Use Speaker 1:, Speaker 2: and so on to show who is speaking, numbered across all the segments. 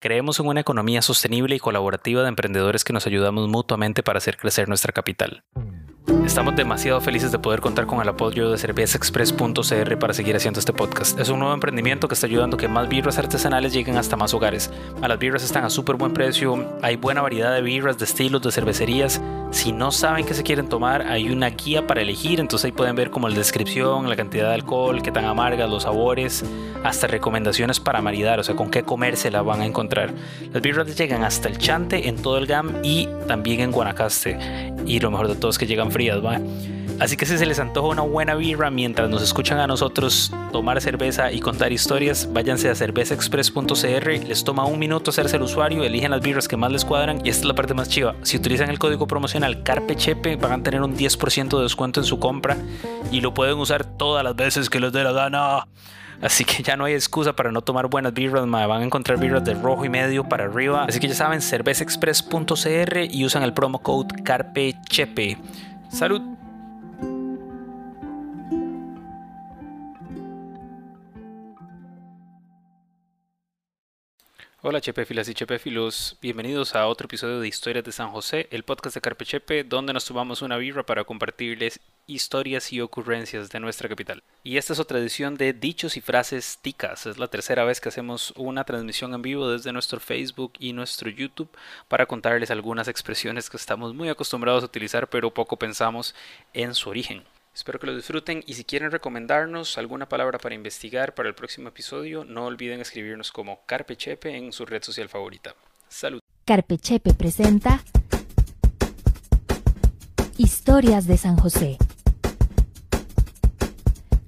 Speaker 1: Creemos en una economía sostenible y colaborativa de emprendedores que nos ayudamos mutuamente para hacer crecer nuestra capital. Estamos demasiado felices de poder contar con el apoyo de cervezaexpress.cr para seguir haciendo este podcast. Es un nuevo emprendimiento que está ayudando a que más birras artesanales lleguen hasta más hogares. A las birras están a súper buen precio, hay buena variedad de birras, de estilos, de cervecerías. Si no saben qué se quieren tomar, hay una guía para elegir, entonces ahí pueden ver como la descripción, la cantidad de alcohol, qué tan amargas, los sabores, hasta recomendaciones para maridar, o sea, con qué comerse la van a encontrar. Las birras llegan hasta el Chante en todo el GAM y también en Guanacaste. Y lo mejor de todo es que llegan Así que si se les antoja una buena birra mientras nos escuchan a nosotros tomar cerveza y contar historias, váyanse a cervezaexpress.cr, les toma un minuto hacerse el usuario, eligen las birras que más les cuadran y esta es la parte más chiva. Si utilizan el código promocional CARPECHEPE van a tener un 10% de descuento en su compra y lo pueden usar todas las veces que les dé la gana. Así que ya no hay excusa para no tomar buenas birras, van a encontrar birras de rojo y medio para arriba. Así que ya saben, cervezaexpress.cr y usan el promo code CARPECHEPE. Salud. Hola Chepefilas y Chepefilos, bienvenidos a otro episodio de Historias de San José, el podcast de Carpe Chepe, donde nos tomamos una birra para compartirles historias y ocurrencias de nuestra capital. Y esta es otra edición de Dichos y Frases Ticas, es la tercera vez que hacemos una transmisión en vivo desde nuestro Facebook y nuestro YouTube para contarles algunas expresiones que estamos muy acostumbrados a utilizar pero poco pensamos en su origen. Espero que lo disfruten y si quieren recomendarnos alguna palabra para investigar para el próximo episodio, no olviden escribirnos como Carpechepe en su red social favorita. Salud.
Speaker 2: Carpechepe presenta Historias de San José.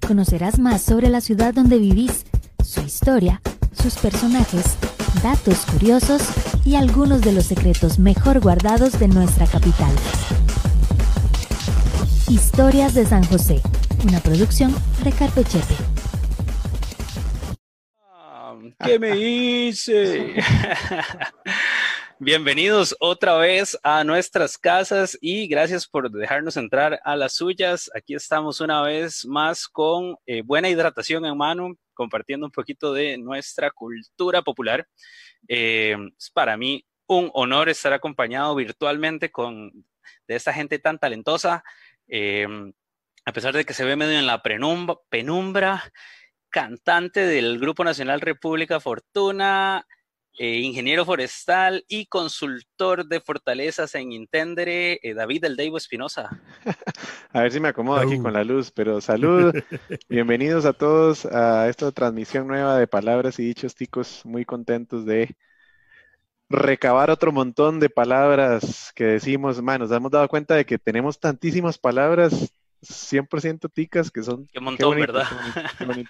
Speaker 2: Conocerás más sobre la ciudad donde vivís, su historia, sus personajes, datos curiosos y algunos de los secretos mejor guardados de nuestra capital. Historias de San José, una producción de Carpechepe.
Speaker 1: ¿Qué me hice? Bienvenidos otra vez a nuestras casas y gracias por dejarnos entrar a las suyas. Aquí estamos una vez más con eh, buena hidratación en mano, compartiendo un poquito de nuestra cultura popular. Eh, es para mí un honor estar acompañado virtualmente con de esta gente tan talentosa. Em, a pesar de que se ve medio en la penumbra, cantante del Grupo Nacional República Fortuna, eh, ingeniero forestal y consultor de fortalezas en Intendere, eh, David del Deivo Espinosa.
Speaker 3: A ver si me acomodo aquí con la luz, pero salud. Bienvenidos a todos a esta transmisión nueva de palabras y dichos ticos. Muy contentos de recabar otro montón de palabras que decimos, man, nos hemos dado cuenta de que tenemos tantísimas palabras 100% ticas que son...
Speaker 1: Qué montón, ¿verdad?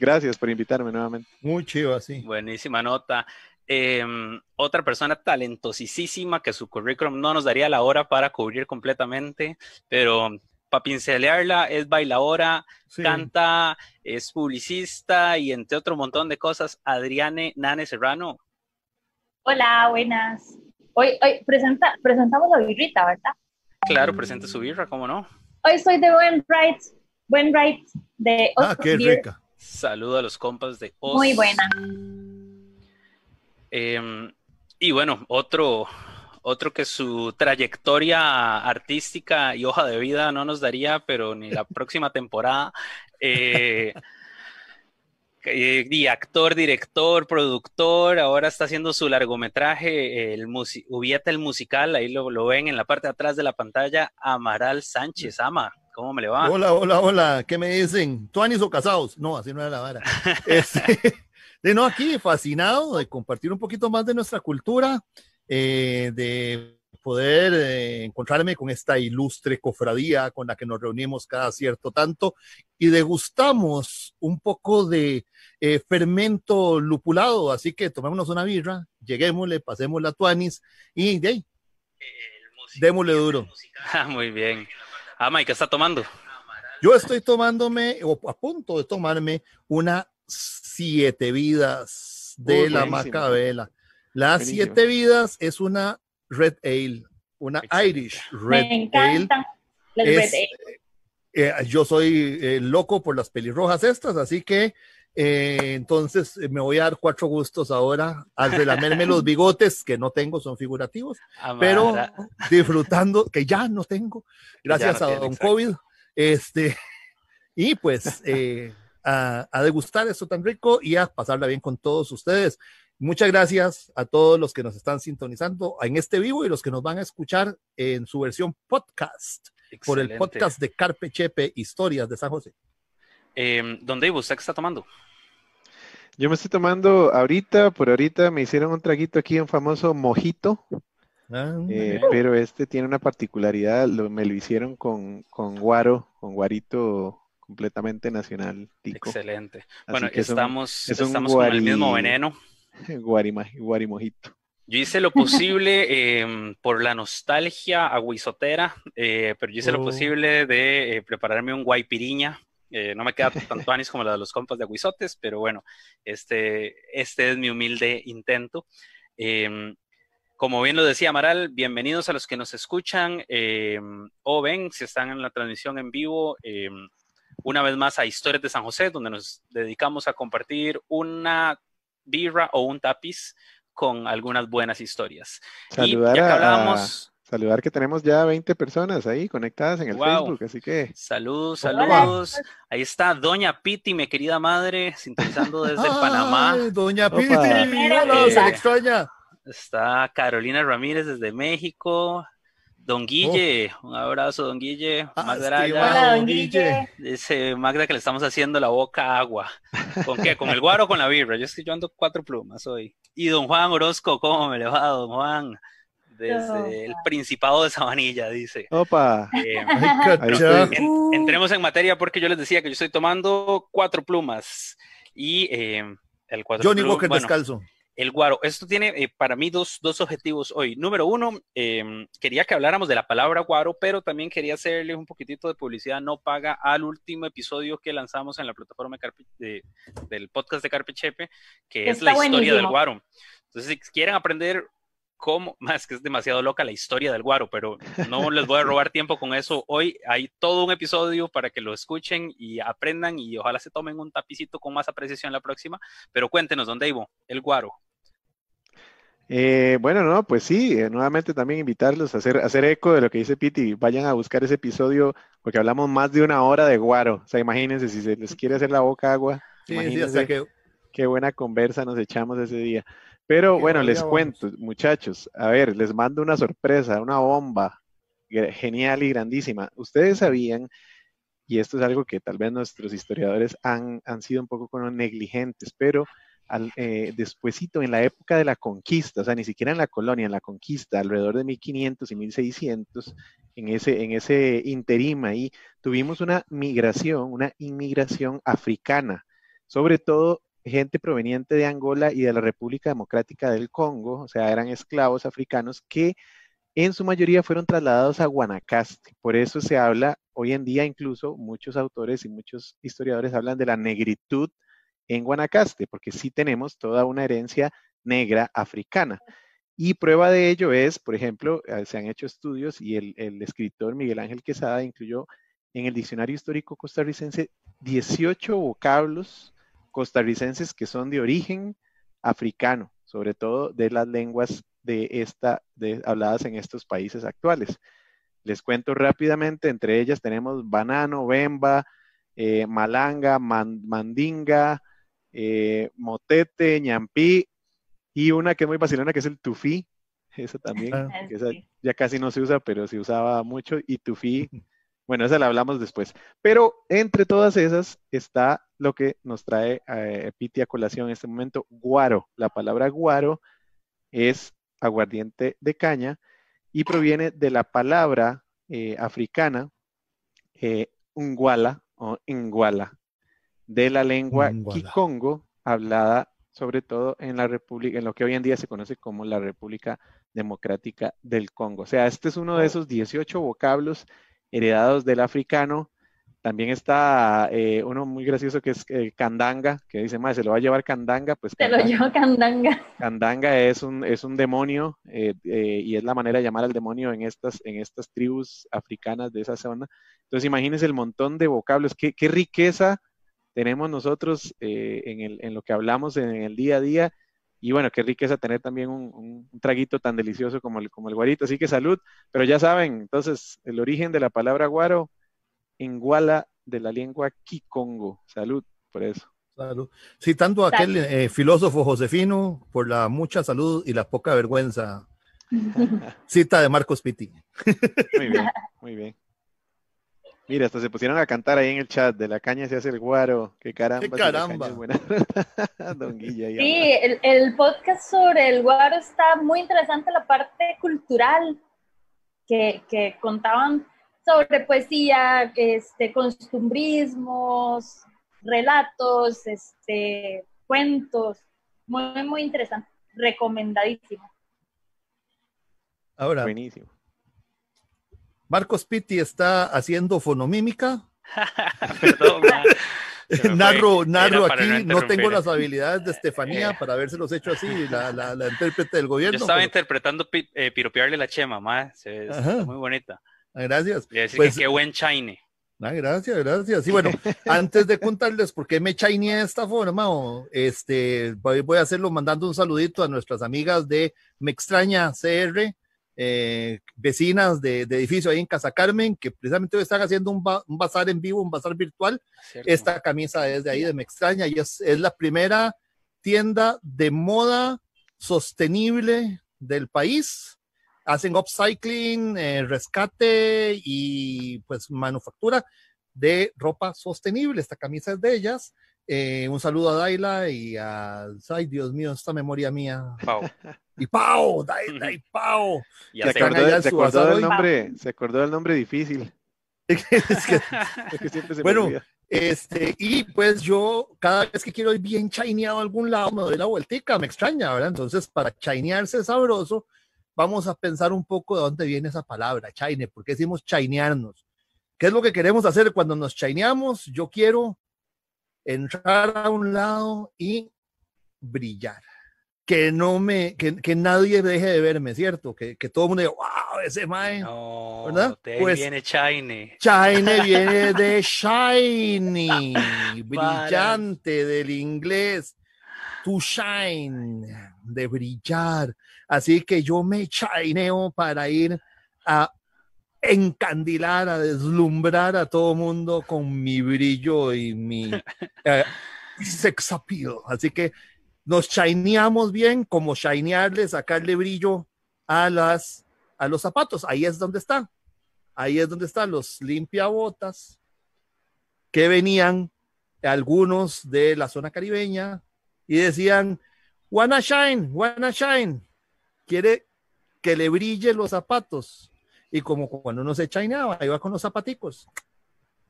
Speaker 3: Gracias por invitarme nuevamente.
Speaker 4: Muy chido, así.
Speaker 1: Buenísima nota. Em, otra persona talentosísima que su currículum no nos daría la hora para cubrir completamente, pero para pincelearla es bailadora, canta, es publicista y entre otro montón de cosas, Adriane Nane Serrano.
Speaker 5: Hola, buenas. Hoy, hoy presenta, presentamos la birrita, ¿verdad?
Speaker 1: Claro, presente su birra, ¿cómo no?
Speaker 5: Hoy soy de Buen Right, Buen Right de
Speaker 4: Ah, qué rica.
Speaker 1: Saludo a los compas de Os.
Speaker 5: Muy buena.
Speaker 1: Em, y bueno, otro, otro que su trayectoria artística y hoja de vida no nos daría, pero ni la próxima temporada. Eh, y actor, director, productor, ahora está haciendo su largometraje, el Ubieta el musical, ahí lo, lo, ven en la parte de atrás de la pantalla, Amaral Sánchez, Ama, ¿cómo me le va?
Speaker 4: Hola, hola, hola, ¿qué me dicen? ¿Tuanis o casados? No, así no era la vara. este, de no, aquí fascinado de compartir un poquito más de nuestra cultura, eh, de poder eh, encontrarme con esta ilustre cofradía con la que nos reunimos cada cierto tanto y degustamos un poco de eh, fermento lupulado, así que tomémonos una birra, lleguémosle, pasemos la tuanis y de ahí, démosle duro.
Speaker 1: Ah, muy bien. Ah, Mike, ¿qué está tomando?
Speaker 4: Yo estoy tomándome, o a punto de tomarme, una siete vidas de la Macabela. Las siete vidas es una Red Ale, una Irish Red Ale. Red Ale. Eh, yo soy eh, loco por las pelirrojas estas, así que Eh, entonces me voy a dar cuatro gustos ahora al relamerme los bigotes que no tengo, son figurativos, pero disfrutando, que ya no tengo, gracias a Don COVID. Este, y pues eh, a, a, degustar esto tan rico y a pasarla bien con todos ustedes. Muchas gracias a todos los que nos están sintonizando en este vivo y los que nos van a escuchar en su versión podcast por el podcast de Carpe Chepe Historias de San José.
Speaker 1: Eh, ¿Don Dave, usted qué está tomando?
Speaker 3: Yo me estoy tomando ahorita, por ahorita me hicieron un traguito aquí, un famoso mojito. Ah, eh, pero este tiene una particularidad, me lo hicieron con, con guaro, con guarito completamente nacional.
Speaker 1: Excelente. bueno, estamos, estamos con el mismo veneno.
Speaker 3: guarimojito.
Speaker 1: Yo hice lo posible em, por la nostalgia aguisotera, eh, pero yo hice lo oh. posible de eh, prepararme un guaipiriña eh, no me queda tanto anis como la de los compas de Aguizotes, pero bueno, este, este es mi humilde intento. Em, como bien lo decía Amaral, bienvenidos a los que nos escuchan em, o ven si están en la transmisión en vivo. Una vez más a Historias de San José, donde nos dedicamos a compartir una birra o un tapiz con algunas buenas historias.
Speaker 3: Saludar y ya que hablábamos saludar que tenemos ya 20 personas ahí conectadas en el Facebook, así que.
Speaker 1: Saludos, saludos. Ahí está Doña Piti, mi querida madre, sintonizando desde Panamá.
Speaker 4: Doña Piti, hola, se extraña.
Speaker 1: Está Carolina Ramírez desde México. Don Guille, oh. un abrazo, don Guille.
Speaker 5: Ah, Magda Hola, don Guille.
Speaker 1: Dice Magda que le estamos haciendo la boca agua. ¿Con qué? ¿Con el guaro o con la birra? Yo estoy llevando cuatro plumas hoy. Y don Juan Orozco, ¿cómo me le va, don Juan? desde el Principado de Sabanilla, dice.
Speaker 3: Opa.
Speaker 1: Eh, entremos en materia porque yo les decía que yo estoy tomando cuatro plumas y eh, el cuatro
Speaker 4: Johnny Walker descalzo.
Speaker 1: El guaro. Esto tiene eh, para mí dos, dos, objetivos hoy. Número uno, em, quería que habláramos de la palabra guaro, pero también quería hacerles un poquitito de publicidad no paga al último episodio que lanzamos en la plataforma de del podcast de Carpe Chepe, que es la historia del guaro. Entonces, si quieren aprender cómo, más que es demasiado loca la historia del guaro, pero no les voy a robar tiempo con eso. Hoy hay todo un episodio para que lo escuchen y aprendan y ojalá se tomen un tapicito con más apreciación la próxima. Pero cuéntenos, don Davo, el guaro.
Speaker 3: Eh, bueno, no, pues sí, eh, nuevamente también invitarlos a hacer, hacer eco de lo que dice Piti, vayan a buscar ese episodio porque hablamos más de una hora de guaro, o sea, imagínense si se les quiere hacer la boca agua, sí, que... qué buena conversa nos echamos ese día. Pero bueno, les cuento, muchachos, a ver, les mando una sorpresa, una bomba genial y grandísima. Ustedes sabían, y esto es algo que tal vez nuestros historiadores han, han sido un poco como negligentes, pero al, eh, despuesito, en la época de la conquista, o sea, ni siquiera en la colonia, en la conquista, alrededor de 1500 y 1600, en ese, en ese interim ahí, tuvimos una migración, una inmigración africana, sobre todo gente proveniente de Angola y de la República Democrática del Congo, o sea, eran esclavos africanos que en su mayoría fueron trasladados a Guanacaste. Por eso se habla, hoy en día incluso muchos autores y muchos historiadores hablan de la negritud en Guanacaste, porque sí tenemos toda una herencia negra africana. Y prueba de ello es, por ejemplo, eh, se han hecho estudios y el, escritor Miguel Ángel Quesada incluyó en el Diccionario Histórico Costarricense 18 vocablos costarricenses que son de origen africano, sobre todo de las lenguas de esta, de, habladas en estos países actuales. Les cuento rápidamente, entre ellas tenemos banano, bemba, eh, malanga, mandinga, eh, motete, ñampí y una que es muy vacilona que es el tufí, esa también, ah. esa ya casi no se usa, pero se usaba mucho, y tufí Bueno, esa la hablamos después. Pero entre todas esas está lo que nos trae eh, Piti a colación en este momento, guaro. La palabra guaro es aguardiente de caña y proviene de la palabra eh, africana eh, unguala o inguala, de la lengua kikongo, hablada sobre todo en la República, en lo que hoy en día se conoce como la República Democrática del Congo. O sea, este es uno de esos 18 vocablos heredados del africano. También está eh, uno muy gracioso que es eh, Candanga, que dice, más se lo va a llevar Candanga, pues...
Speaker 5: Se lo lleva Candanga.
Speaker 3: Candanga es un, es un demonio eh, y es la manera de llamar al demonio en estas, en estas tribus africanas de esa zona. Entonces imagínense el montón de vocablos, qué, qué riqueza tenemos nosotros eh, en, el, en, lo que hablamos en el día a día. Y bueno, qué riqueza tener también un, un, traguito tan delicioso como el, como el guarito. Así que salud. Pero ya saben, entonces, el origen de la palabra guaro en guala de la lengua kikongo. Salud por eso.
Speaker 4: Salud. Citando a aquel eh, filósofo Josefino, por la mucha salud y la poca vergüenza. Cita de Marcos Pitti.
Speaker 3: Muy bien, muy bien. Mira, hasta se pusieron a cantar ahí en el chat, de la caña se hace el guaro, qué caramba.
Speaker 4: Qué caramba.
Speaker 3: Don Guilla,
Speaker 5: sí, el, el, podcast sobre el guaro está muy interesante, la parte cultural que, que contaban sobre poesía, este, costumbrismos, relatos, este, cuentos, muy, muy interesante, recomendadísimo.
Speaker 4: Ahora,
Speaker 3: Buenísimo.
Speaker 4: Marcos Pitti está haciendo fonomímica.
Speaker 1: Perdón,
Speaker 4: narro, narro aquí, no, tengo las habilidades de Estefanía para habérselos hecho así, la, la, la intérprete del gobierno.
Speaker 1: Yo estaba interpretando eh, piropearle la chema, ma, se, muy bonita.
Speaker 4: Gracias.
Speaker 1: pues, que qué buen chine.
Speaker 4: Ah, gracias, gracias. Y bueno, antes de contarles por qué me chaineé de esta forma, este, voy, a hacerlo mandando un saludito a nuestras amigas de Me Extraña CR, eh, vecinas de, edificio ahí en Casa Carmen, que precisamente hoy están haciendo un, bazar en vivo, un bazar virtual. Esta camisa es de ahí, de Me Extraña, y es, es la primera tienda de moda sostenible del país. Hacen upcycling, eh, rescate y pues manufactura de ropa sostenible. Esta camisa es de ellas. Eh, un saludo a Daila y a. Ay, Dios mío, esta memoria mía.
Speaker 1: Pau.
Speaker 4: Y Pau, Daila y Pau.
Speaker 3: se, acordó, se, acordó del nombre, se acordó del nombre difícil.
Speaker 4: es que, siempre se bueno, este, y pues yo cada vez que quiero ir bien chaineado a algún lado, me doy la vueltica, me extraña, ¿verdad? Entonces, para chainearse sabroso, vamos a pensar un poco de dónde viene esa palabra, chaine, ¿por qué decimos chainearnos? ¿Qué es lo que queremos hacer cuando nos chaineamos? Yo quiero entrar a un lado y brillar. Que no me, que, que nadie deje de verme, ¿cierto? Que, que todo el mundo diga, wow, ese mae.
Speaker 1: No, ¿verdad? Pues viene Shiny.
Speaker 4: Shiny viene de shiny, brillante del inglés. To shine, de brillar. Así que yo me chaineo para ir a encandilar, a deslumbrar a todo mundo con mi brillo y mi eh, sex appeal. Así que nos shineamos bien, como shinearle, sacarle brillo a, las, a los zapatos. Ahí es donde están. Ahí es donde están los limpiabotas que venían algunos de la zona caribeña y decían, wanna shine, wanna shine. Quiere que le brille los zapatos y como cuando uno se chaineaba, iba con los zapaticos,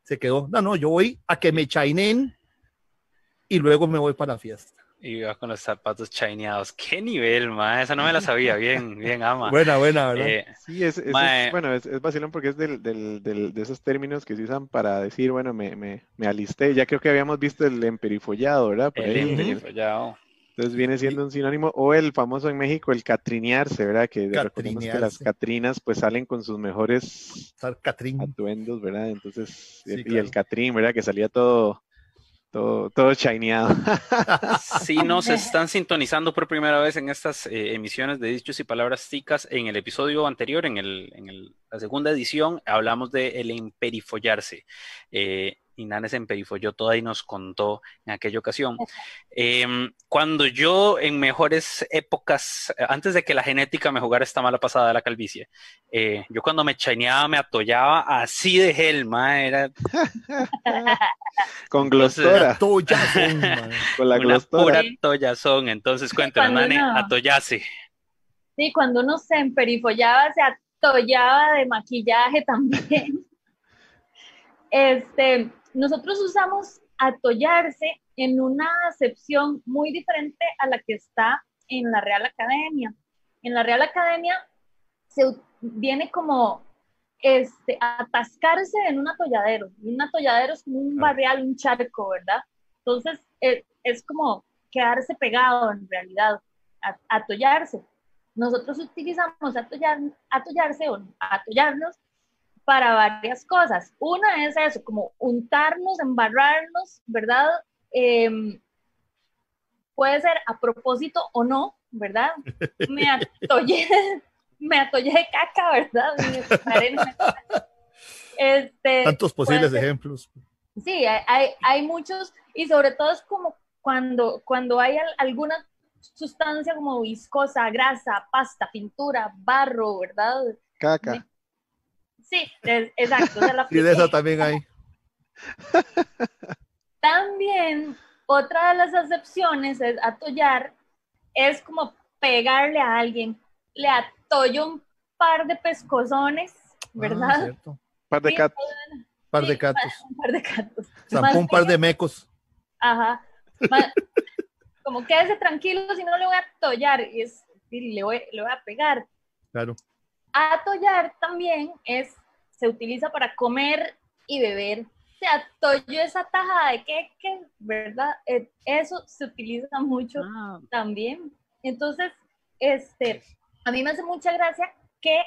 Speaker 4: se quedó, no, no, yo voy a que me chainen y luego me voy para la fiesta.
Speaker 1: Y iba con los zapatos chaineados. ¿Qué nivel, ma? Esa no me la sabía bien, bien ama.
Speaker 4: Buena, buena, ¿verdad?
Speaker 3: Eh, sí, es, es, bueno, es, es, vacilón porque es del, del, del, de esos términos que se usan para decir, bueno, me, me, me alisté. Ya creo que habíamos visto el emperifollado, ¿verdad?
Speaker 1: el emperifollado.
Speaker 3: Entonces viene siendo un sinónimo, o el famoso en México, el catrinearse, ¿verdad? Que recordemos que las catrinas pues salen con sus mejores atuendos, ¿verdad? Entonces, y el catrín, ¿verdad? Que salía todo, todo, todo shineado.
Speaker 1: Si nos están sintonizando por primera vez en estas eh, emisiones de Dichos y Palabras Ticas, en el episodio anterior, en, el, en el, la segunda edición, hablamos de el emperifollarse. Eh, Inanes en yo toda y nos contó en aquella ocasión. Em, cuando yo en mejores épocas, antes de que la genética me jugara esta mala pasada de la calvicie, eh, yo cuando me chaineaba, me atollaba así de gelma, era...
Speaker 3: Con glostora.
Speaker 1: Con la glostora. Pura tollazón, entonces cuéntanos, Nane, atollase.
Speaker 5: Sí, cuando uno se emperifollaba, se atollaba de maquillaje también. Este, nosotros usamos atollarse en una acepción muy diferente a la que está en la Real Academia. En la Real Academia se viene como este, atascarse en un atolladero. Un atolladero es como un barrial, un charco, ¿verdad? Entonces es, es como quedarse pegado en realidad, atollarse. Nosotros utilizamos atollar, atollarse o atollarnos para varias cosas. Una es eso, como untarnos, embarrarnos, ¿verdad? Em, puede ser a propósito o no, ¿verdad? Me atollé, me atollé de caca, ¿verdad?
Speaker 4: Este, Tantos posibles ejemplos.
Speaker 5: Sí, hay, hay, muchos y sobre todo es como cuando, cuando hay alguna sustancia como viscosa, grasa, pasta, pintura, barro, ¿verdad?
Speaker 3: Caca.
Speaker 5: Sí, exacto.
Speaker 4: y de eso también hay.
Speaker 5: También, otra de las excepciones es atollar, es como pegarle a alguien. Le atollo un par de pescozones, ah, ¿verdad?
Speaker 3: Un par de catos.
Speaker 4: par de catos.
Speaker 5: Un par de catos.
Speaker 4: un par de mecos.
Speaker 5: Ajá. como quédese tranquilo si no le voy a atollar y, es, le, voy, le voy a pegar.
Speaker 4: Claro.
Speaker 5: Atollar también es, se utiliza para comer y beber. Se atollo esa taja de queque, ¿verdad? Eh, eso se utiliza mucho ah. también. Entonces, este, a mí me hace mucha gracia que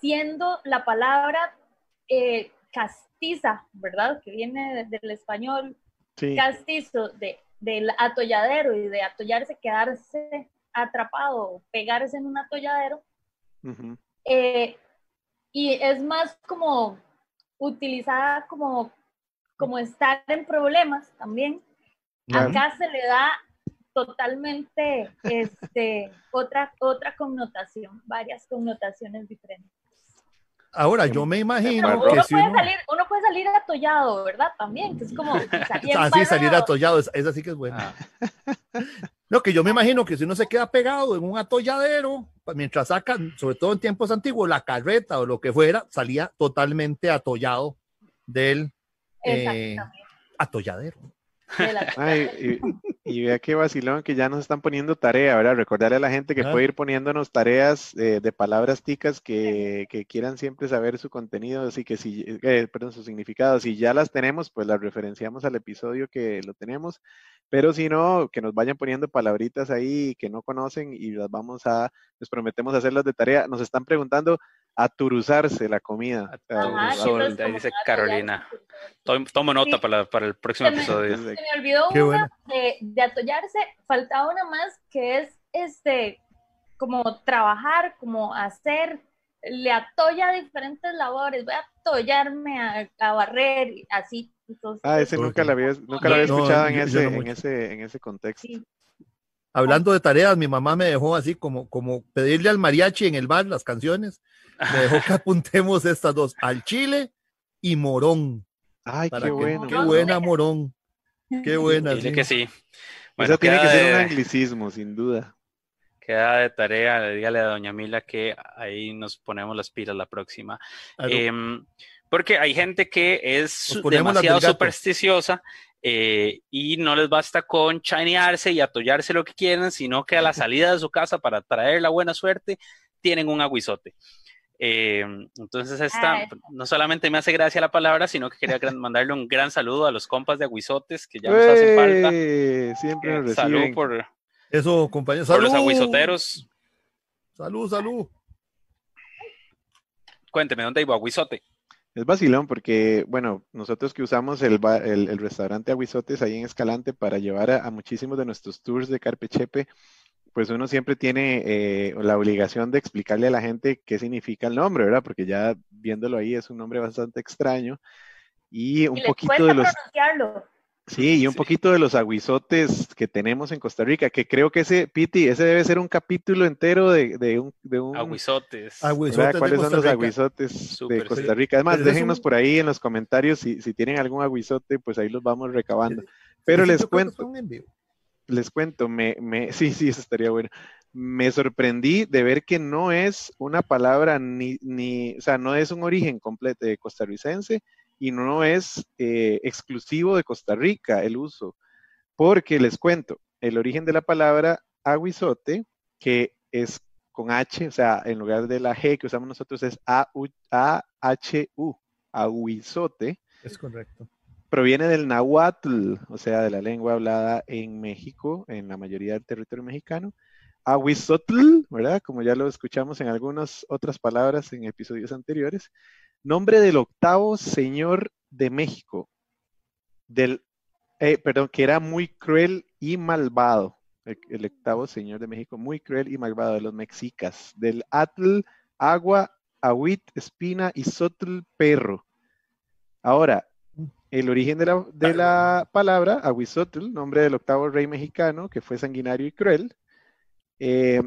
Speaker 5: siendo la palabra eh, castiza, ¿verdad? Que viene del español castizo, de, del atolladero y de atollarse, quedarse atrapado, pegarse en un atolladero. Eh, y es más como utilizada como, como estar en problemas también. Acá se le da totalmente este, otra, otra connotación, varias connotaciones diferentes.
Speaker 4: Ahora, yo me imagino
Speaker 5: uno que puede salir, uno puede salir atollado, ¿verdad? También, que es como salir
Speaker 4: Así, salir atollado, es, así que es bueno. Ah. No, que yo me imagino que si uno se queda pegado en un atolladero, mientras sacan, sobre todo en tiempos antiguos, la carreta o lo que fuera, salía totalmente atollado del eh, atolladero.
Speaker 3: Ay, y, vea qué vacilón que ya nos están poniendo tarea, ¿verdad? Recordarle a la gente que puede ir poniéndonos tareas eh, de palabras ticas que, quieran siempre saber su contenido, así que si, eh, perdón, su significado. Si ya las tenemos, pues las referenciamos al episodio que lo tenemos, pero si no, que nos vayan poniendo palabritas ahí que no conocen y las vamos a, les prometemos hacerlas de tarea. Nos están preguntando, aturuzarse la comida.
Speaker 1: ahí dice Carolina. Tomo, nota para, para, el próximo episodio.
Speaker 5: Se me olvidó una de, de, atollarse, faltaba una más que es este como trabajar, como hacer, le atolla diferentes labores, voy a atollarme a, a barrer, así.
Speaker 3: ah, ese nunca lo había, nunca había escuchado en, ese, en, ese, en ese contexto.
Speaker 4: Hablando de tareas, mi mamá me dejó así como, como pedirle al mariachi en el bar las canciones me dejó que apuntemos estas dos, al chile y morón.
Speaker 3: Ay, qué bueno.
Speaker 4: Qué buena morón. Qué buena.
Speaker 1: Dile que sí.
Speaker 3: Bueno, Eso tiene que ser un anglicismo, sin duda.
Speaker 1: Queda de tarea, dígale a doña Mila que ahí nos ponemos las pilas la próxima. Em, porque hay gente que es demasiado supersticiosa eh, y no les basta con chanearse y atollarse lo que quieran, sino que a la salida de su casa para traer la buena suerte tienen un aguizote. Eh, entonces, esta no solamente me hace gracia la palabra, sino que quería mandarle un gran saludo a los compas de Aguizotes que ya nos hacen falta.
Speaker 3: Siempre nos
Speaker 1: Salud por,
Speaker 4: Eso, compañeros.
Speaker 1: Por los aguizoteros.
Speaker 4: Salud, salud.
Speaker 1: Cuénteme, ¿dónde iba Aguizote?
Speaker 3: Es vacilón porque, bueno, nosotros que usamos el, el, restaurante Aguizotes ahí en Escalante para llevar a, a, muchísimos de nuestros tours de Carpechepe, pues uno siempre tiene eh, la obligación de explicarle a la gente qué significa el nombre, ¿verdad? Porque ya viéndolo ahí es un nombre bastante extraño. Y un poquito de los... Sí, y un poquito de los aguizotes que tenemos en Costa Rica, que creo que ese, Piti, ese debe ser un capítulo entero de, de un, de un...
Speaker 1: Aguizotes.
Speaker 3: ¿Cuáles son los aguizotes de Costa Rica? Además, déjenos por ahí en los comentarios si, si, tienen algún aguizote, pues ahí los vamos recabando. Pero les cuento les cuento, me, me, sí, sí, eso estaría bueno. Me sorprendí de ver que no es una palabra ni, ni o sea, no es un origen completo de costarricense y no es eh, exclusivo de Costa Rica el uso, porque les cuento, el origen de la palabra aguizote, que es con H, o sea, en lugar de la G que usamos nosotros es A-H-U, aguizote.
Speaker 4: Es correcto
Speaker 3: proviene del nahuatl, o sea, de la lengua hablada en México, en la mayoría del territorio mexicano. Ahuizotl, ¿verdad? Como ya lo escuchamos en algunas otras palabras en episodios anteriores. Nombre del octavo señor de México. Del, eh, perdón, que era muy cruel y malvado. El, octavo señor de México, muy cruel y malvado, de los mexicas. Del Atl, agua, ahuit, espina y sotl, perro. Ahora, el origen de la, de la palabra, Aguizotl, nombre del octavo rey mexicano, que fue sanguinario y cruel, eh,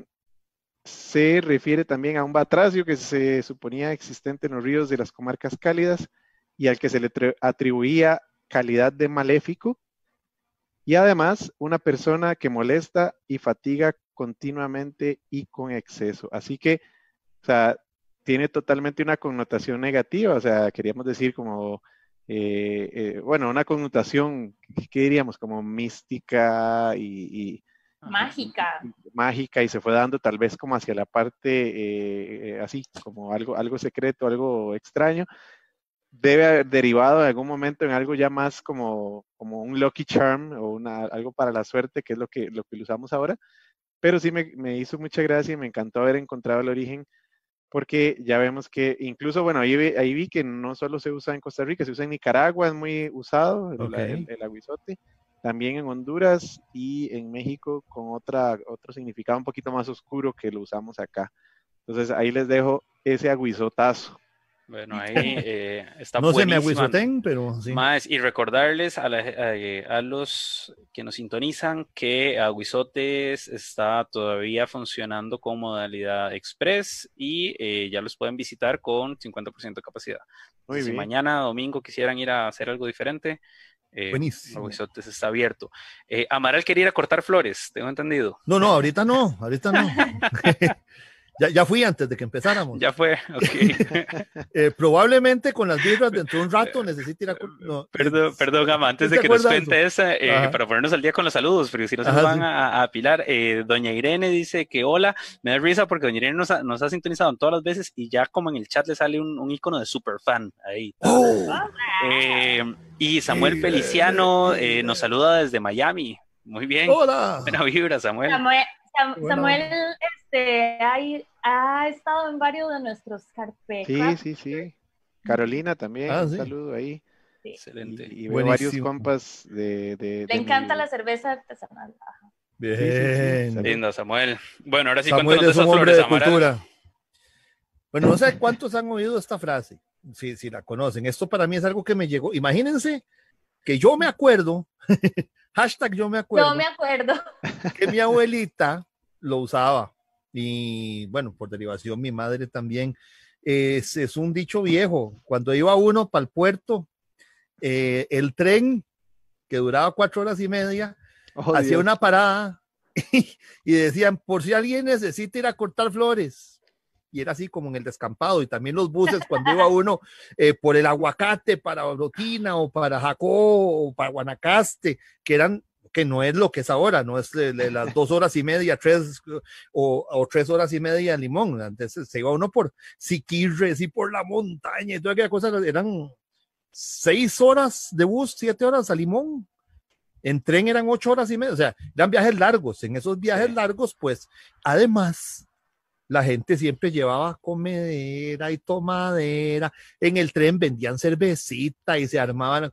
Speaker 3: se refiere también a un batracio que se suponía existente en los ríos de las comarcas cálidas y al que se le atribuía calidad de maléfico, y además una persona que molesta y fatiga continuamente y con exceso. Así que, o sea, tiene totalmente una connotación negativa, o sea, queríamos decir como eh, eh, bueno, una connotación, ¿qué diríamos? Como mística y,
Speaker 5: mágica.
Speaker 3: Mágica y se fue dando tal vez como hacia la parte eh, así, como algo, algo secreto, algo extraño. Debe haber derivado en algún momento en algo ya más como, como un lucky charm o una, algo para la suerte, que es lo que, lo que usamos ahora. Pero sí me, me hizo mucha gracia y me encantó haber encontrado el origen porque ya vemos que incluso, bueno, ahí, ahí, vi que no solo se usa en Costa Rica, se usa en Nicaragua, es muy usado el, el, aguizote, también en Honduras y en México con otra, otro significado un poquito más oscuro que lo usamos acá. Entonces ahí les dejo ese aguizotazo.
Speaker 1: Bueno, ahí eh, está
Speaker 4: No se me aguizoten, pero sí.
Speaker 1: Más, y recordarles a, a, los que nos sintonizan que Aguizotes está todavía funcionando con modalidad express y eh, ya los pueden visitar con 50% de capacidad. si mañana, domingo, quisieran ir a hacer algo diferente, eh, Aguizotes está abierto. Eh, Amaral quería ir a cortar flores, tengo entendido.
Speaker 4: No, no, ahorita no, ahorita no. Ya, ya fui antes de que empezáramos.
Speaker 1: Ya fue, ok.
Speaker 4: eh, probablemente con las birras dentro de un rato necesite ir a... No,
Speaker 1: perdón, perdón, Gama, antes de que nos cuente esa, eh, para ponernos al día con los saludos, porque si no se nos van a, a, apilar. Eh, doña Irene dice que hola, me da risa porque Doña Irene nos ha, nos ha sintonizado todas las veces y ya como en el chat le sale un, un icono de super fan ahí.
Speaker 4: Oh.
Speaker 1: Y Samuel Feliciano eh, nos saluda desde Miami. Muy bien.
Speaker 4: Hola.
Speaker 1: Buena vibra, Samuel.
Speaker 5: Samuel, Samuel este, ha estado en varios de nuestros carpetas.
Speaker 3: Sí, sí, sí. Carolina también,
Speaker 4: Ah,
Speaker 3: un
Speaker 4: sí.
Speaker 3: saludo ahí.
Speaker 1: Excelente.
Speaker 3: Y, y veo varios compas de... de-
Speaker 5: Le
Speaker 3: de
Speaker 5: encanta
Speaker 3: mi-
Speaker 5: la cerveza artesanal. Ajá.
Speaker 4: Bien.
Speaker 3: Sí, sí, sí.
Speaker 1: Lindo, Samuel. Bueno, ahora sí
Speaker 4: Samuel
Speaker 1: cuéntanos de
Speaker 4: es un hombre de cultura. Bueno, no sé cuántos han oído esta frase, si, si la conocen. Esto para mí es algo que me llegó. Imagínense que yo me acuerdo, hashtag yo me acuerdo,
Speaker 5: No me acuerdo.
Speaker 4: que mi abuelita lo usaba. Y bueno, por derivación, mi madre también. Es, es un dicho viejo. Cuando iba uno para el puerto, eh, el tren, que duraba cuatro horas y media,
Speaker 3: Oh,
Speaker 4: hacía
Speaker 3: Dios.
Speaker 4: una parada y decían, por si alguien necesita ir a cortar flores. Y era así como en el descampado. Y también los buses, cuando iba uno eh, por el aguacate para Orotina o para Jacó o para Guanacaste, que eran que no es lo que es ahora, no es de, de las dos horas y media, tres o, o tres horas y media en Limón. Antes se iba uno por Siquirres y por la montaña y toda aquella cosa. Eran seis horas de bus, siete horas a Limón. En tren eran ocho horas y media, o sea, eran viajes largos. En esos viajes
Speaker 1: Sí.
Speaker 4: largos, pues, además, la gente siempre llevaba comedera y tomadera. En el tren vendían cervecita y se armaban.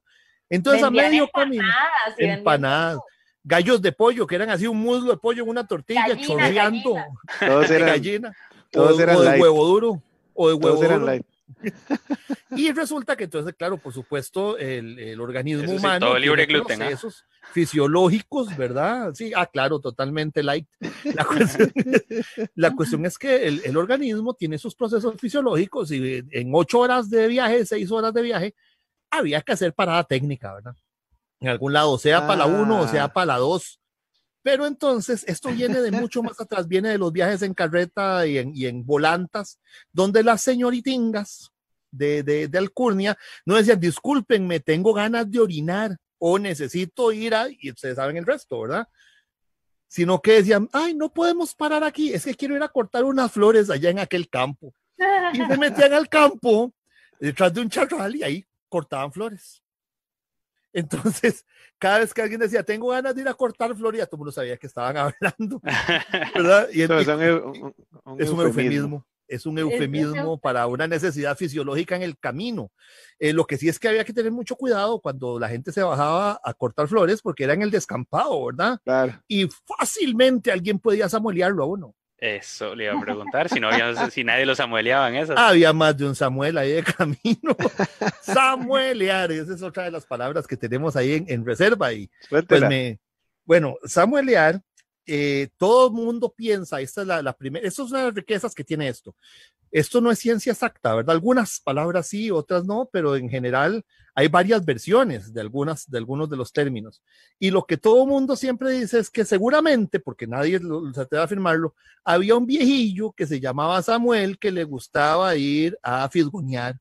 Speaker 4: Entonces,
Speaker 5: Vendían
Speaker 4: a medio camino,
Speaker 5: empanadas,
Speaker 4: empanadas, gallos de pollo, que eran así un muslo de pollo en una tortilla,
Speaker 5: Gallina,
Speaker 4: chorreando,
Speaker 5: gallina.
Speaker 3: Todos
Speaker 4: de
Speaker 3: eran,
Speaker 4: gallina,
Speaker 3: todos
Speaker 4: o, de-
Speaker 3: eran
Speaker 4: o de
Speaker 3: light.
Speaker 4: huevo duro, o de huevo
Speaker 3: todos eran
Speaker 4: duro.
Speaker 3: light.
Speaker 4: Y resulta que entonces, claro, por supuesto, el, el organismo
Speaker 1: Eso sí,
Speaker 4: humano
Speaker 1: todo libre de
Speaker 4: tiene
Speaker 1: gluten, ¿ah?
Speaker 4: procesos fisiológicos, ¿verdad? Sí, ah, claro, totalmente light. La cuestión, la cuestión es que el, el organismo tiene sus procesos fisiológicos y en ocho horas de viaje, seis horas de viaje, había que hacer parada técnica, ¿verdad? En algún lado, sea para la uno o sea
Speaker 3: Ah.
Speaker 4: para la dos. Pero entonces, esto viene de mucho más atrás, viene de los viajes en carreta y en, y en volantas, donde las señoritingas de, de, de Alcurnia no decían, discúlpenme, tengo ganas de orinar o necesito ir a, y ustedes saben el resto, ¿verdad? Sino que decían, ay, no podemos parar aquí, es que quiero ir a cortar unas flores allá en aquel campo. Y se metían al campo detrás de un charral y ahí cortaban flores. Entonces, cada vez que alguien decía, tengo ganas de ir a cortar flores, ya todo el mundo sabía que estaban hablando, ¿verdad? Y,
Speaker 3: un- un
Speaker 4: es un
Speaker 3: eufemismo.
Speaker 4: eufemismo. es un eufemismo para una necesidad fisiológica en el camino. Eh, lo que sí es que había que tener mucho cuidado cuando la gente se bajaba a cortar flores porque era en el descampado, ¿verdad?
Speaker 3: Claro.
Speaker 4: Y fácilmente alguien podía samuelearlo a uno.
Speaker 1: Eso le iba a preguntar, si, no había, si nadie lo samueleaba en esas.
Speaker 4: Había más de un Samuel ahí de camino. Samuelear, esa es otra de las palabras que tenemos ahí en, en reserva. Y pues me, bueno, samuelear eh, todo el mundo piensa, esta es la, primera, esto es una de las riquezas que tiene esto. Esto no es ciencia exacta, ¿verdad? Algunas palabras sí, otras no, pero en general hay varias versiones de, algunas, de algunos de los términos. Y lo que todo mundo siempre dice es que seguramente, porque nadie se atreve a afirmarlo, había un viejillo que se llamaba Samuel que le gustaba ir a fisgonear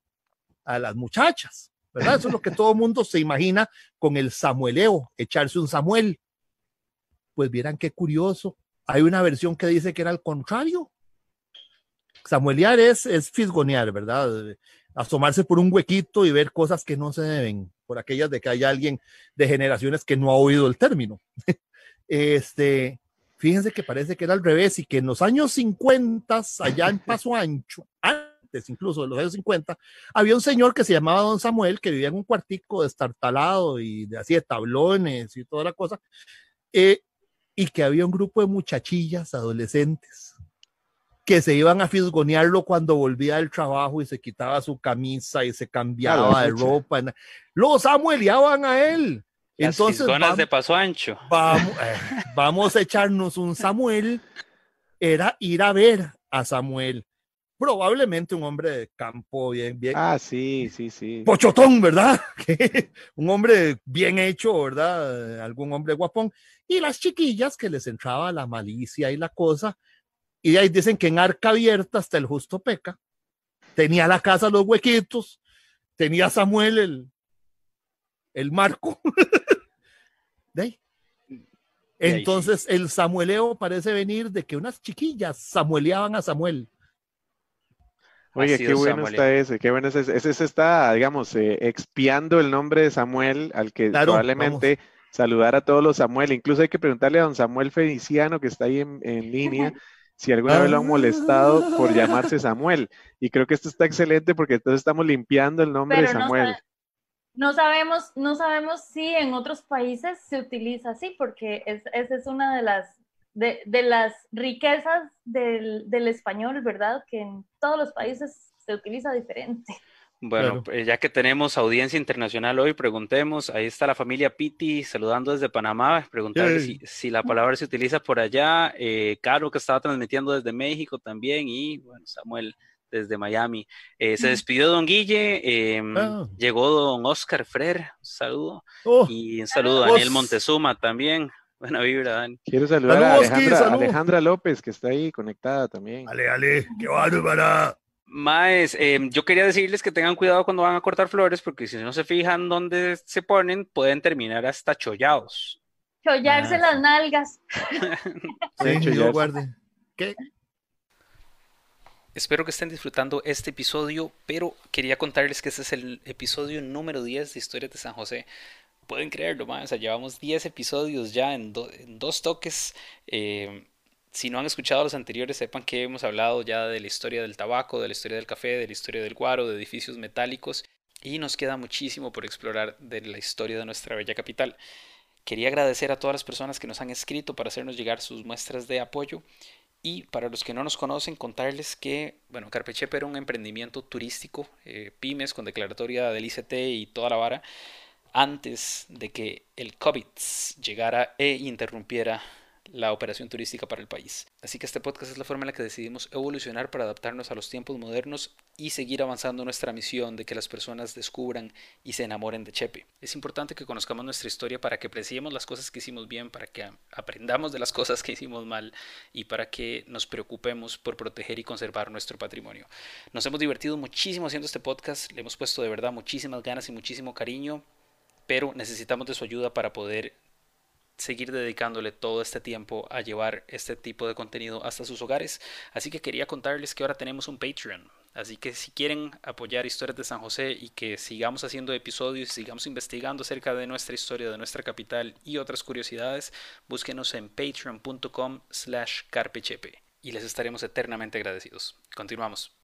Speaker 4: a las muchachas, ¿verdad? Eso es lo que todo mundo se imagina con el samueleo, echarse un Samuel pues vieran qué curioso. Hay una versión que dice que era al contrario. Samuelear es, es fisgonear, ¿verdad? Asomarse por un huequito y ver cosas que no se deben, por aquellas de que hay alguien de generaciones que no ha oído el término. este, fíjense que parece que era al revés y que en los años 50, allá en Paso Ancho, antes incluso de los años 50, había un señor que se llamaba Don Samuel que vivía en un cuartico destartalado y de así de tablones y toda la cosa. Eh, y que había un grupo de muchachillas adolescentes que se iban a fisgonearlo cuando volvía del trabajo y se quitaba su camisa y se cambiaba de ropa. Lo samueleaban a él. Entonces,
Speaker 1: vamos, de paso ancho.
Speaker 4: Vamos, eh, vamos a echarnos un Samuel. Era ir a ver a Samuel probablemente un hombre de campo bien, bien.
Speaker 3: Ah, sí, sí, sí.
Speaker 4: Pochotón, ¿verdad? un hombre bien hecho, ¿verdad? Algún hombre guapón. Y las chiquillas que les entraba la malicia y la cosa. Y ahí dicen que en arca abierta hasta el justo peca. Tenía la casa los huequitos. Tenía Samuel el, el marco. de ahí. Entonces, el samueleo parece venir de que unas chiquillas samueleaban a Samuel.
Speaker 3: Oye, qué bueno está ese, qué bueno es ese. Ese está, digamos, eh, expiando el nombre de Samuel, al que probablemente saludar a todos los Samuel. Incluso hay que preguntarle a don Samuel Feliciano, que está ahí en, línea, si alguna vez lo han molestado por llamarse Samuel. Y creo que esto está excelente porque entonces estamos limpiando el nombre de Samuel.
Speaker 5: No, sabemos, no sabemos si en otros países se utiliza así, porque esa es una de las de, de las riquezas del, del, español, ¿verdad? Que en todos los países se utiliza diferente.
Speaker 1: Bueno, pues ya que tenemos audiencia internacional hoy, preguntemos, ahí está la familia Piti saludando desde Panamá, preguntarle si, si, la palabra se utiliza por allá, eh, Caro que estaba transmitiendo desde México también. Y bueno, Samuel desde Miami. Eh, se despidió don Guille, em, ah. llegó don Oscar Frer, un saludo, oh. y un saludo a Daniel Montezuma también, Buena vibra, Dani.
Speaker 3: Quiero saludar a Alejandra, López, que está ahí conectada también.
Speaker 4: Ale, ale, qué bárbara.
Speaker 1: Maes, em, yo quería decirles que tengan cuidado cuando van a cortar flores, porque si no se fijan dónde se ponen, pueden terminar hasta chollados.
Speaker 5: Chollarse ah, las nalgas.
Speaker 4: sí, yo guarde. ¿Qué?
Speaker 1: Espero que estén disfrutando este episodio, pero quería contarles que este es el episodio número 10 de Historias de San José pueden creerlo, man. O sea, llevamos 10 episodios ya en, dos toques. Eh, si no han escuchado los anteriores, sepan que hemos hablado ya de la historia del tabaco, de la historia del café, de la historia del guaro, de edificios metálicos. Y nos queda muchísimo por explorar de la historia de nuestra bella capital. Quería agradecer a todas las personas que nos han escrito para hacernos llegar sus muestras de apoyo. Y para los que no nos conocen, contarles que, bueno, Carpechepe era un emprendimiento turístico, eh, pymes con declaratoria del ICT y toda la vara, antes de que el COVID llegara e interrumpiera la operación turística para el país. Así que este podcast es la forma en la que decidimos evolucionar para adaptarnos a los tiempos modernos y seguir avanzando nuestra misión de que las personas descubran y se enamoren de Chepe. Es importante que conozcamos nuestra historia para que apreciemos las cosas que hicimos bien, para que aprendamos de las cosas que hicimos mal y para que nos preocupemos por proteger y conservar nuestro patrimonio. Nos hemos divertido muchísimo haciendo este podcast, le hemos puesto de verdad muchísimas ganas y muchísimo cariño pero necesitamos de su ayuda para poder seguir dedicándole todo este tiempo a llevar este tipo de contenido hasta sus hogares. Así que quería contarles que ahora tenemos un Patreon. Así que si quieren apoyar Historias de San José y que sigamos haciendo episodios y sigamos investigando acerca de nuestra historia, de nuestra capital y otras curiosidades, búsquenos en patreon.com slash carpechepe. y les estaremos eternamente agradecidos. Continuamos.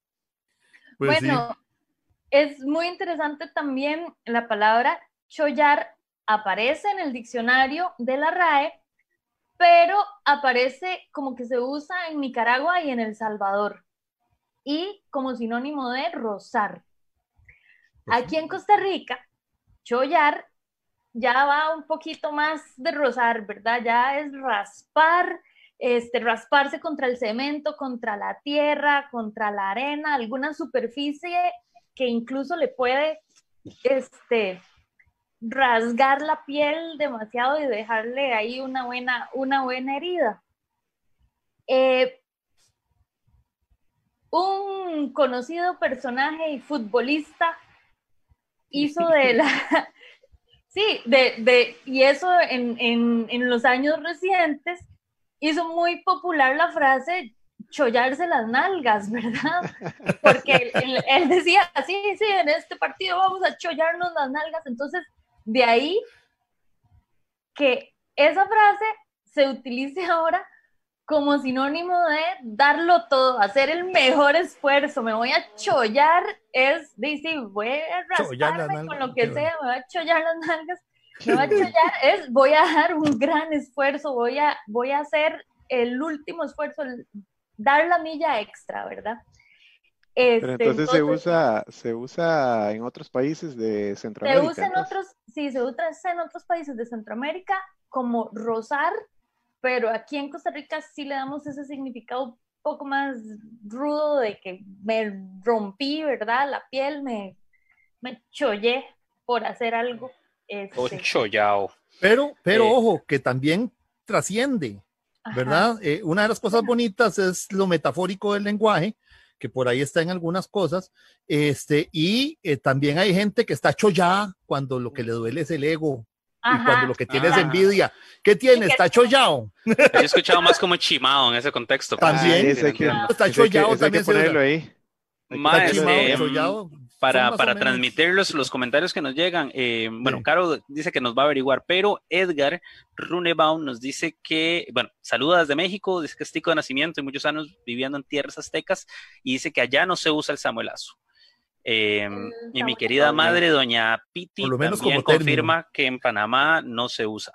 Speaker 5: Pues bueno, es muy interesante también la palabra chollar aparece en el diccionario de la RAE, pero aparece como que se usa en Nicaragua y en El Salvador y como sinónimo de rozar. Aquí en Costa Rica, chollar ya va un poquito más de rozar, ¿verdad? Ya es raspar, este, rasparse contra el cemento, contra la tierra, contra la arena, alguna superficie que incluso le puede este, rasgar la piel demasiado y dejarle ahí una buena, una buena herida. Eh, un conocido personaje y futbolista hizo de la... sí, de, de, y eso en, en, en los años recientes hizo muy popular la frase chollarse las nalgas, ¿verdad? Porque él, decía, sí, sí, en este partido vamos a chollarnos las nalgas. Entonces, de ahí que esa frase se utilice ahora como sinónimo de darlo todo, hacer el mejor esfuerzo. Me voy a chollar, es, dice, voy a rasparme con lo que sea, me voy a chollar las nalgas. Me voy a chollar, es, voy a dar un gran esfuerzo, voy a, voy a hacer el último esfuerzo, dar la milla extra, ¿verdad?
Speaker 3: Pero este, entonces, se usa, se usa en otros países de Centroamérica.
Speaker 5: Se usa en otros, sí, se usa en otros países de Centroamérica como rozar, pero aquí en Costa Rica sí le damos ese significado un poco más rudo de que me rompí, ¿verdad? La piel, me, me chollé por hacer algo.
Speaker 1: Este, chollado.
Speaker 4: Pero, pero eh, ojo, que también trasciende, ¿verdad? Eh, una de las cosas bonitas es lo metafórico del lenguaje, que por ahí está en algunas cosas, este, y eh, también hay gente que está chollada cuando lo que le duele es el ego, y cuando lo que tiene es envidia. ¿Qué tiene? ¿Está chollado?
Speaker 1: Yo he escuchado más como chimado en ese contexto.
Speaker 4: También, está chollado, también.
Speaker 3: ponerlo ahí.
Speaker 1: Más, para, para transmitir los, los, comentarios que nos llegan. Eh, bueno, Caro dice que nos va a averiguar, pero Edgar Runebaum nos dice que, bueno, saluda desde México, dice que es tico de nacimiento y muchos años viviendo en tierras aztecas y dice que allá no se usa el samuelazo. Eh, y mi querida madre, doña Piti, también confirma que en Panamá no se usa.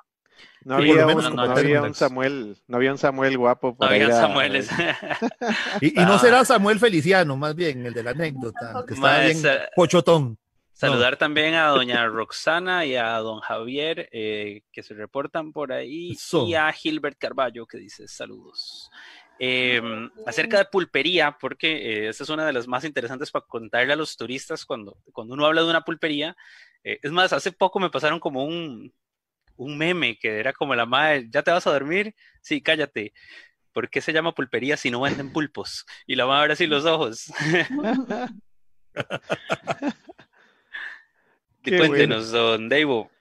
Speaker 3: No había, un, Samuel, no había un Samuel guapo.
Speaker 1: no había Samueles.
Speaker 4: y, no será Samuel Feliciano, más bien, el de la anécdota, que está bien pochotón.
Speaker 1: Saludar también a doña Roxana y a don Javier, eh, que se reportan por ahí, y a Gilbert Carballo, que dice saludos. Em, acerca de pulpería, porque eh, esta es una de las más interesantes para contarle a los turistas cuando, cuando uno habla de una pulpería. Eh, es más, hace poco me pasaron como un, un meme que era como la madre, ¿ya te vas a dormir? Sí, cállate. ¿Por qué se llama pulpería si no venden pulpos? Y la madre así los ojos. cuéntenos, don Davo.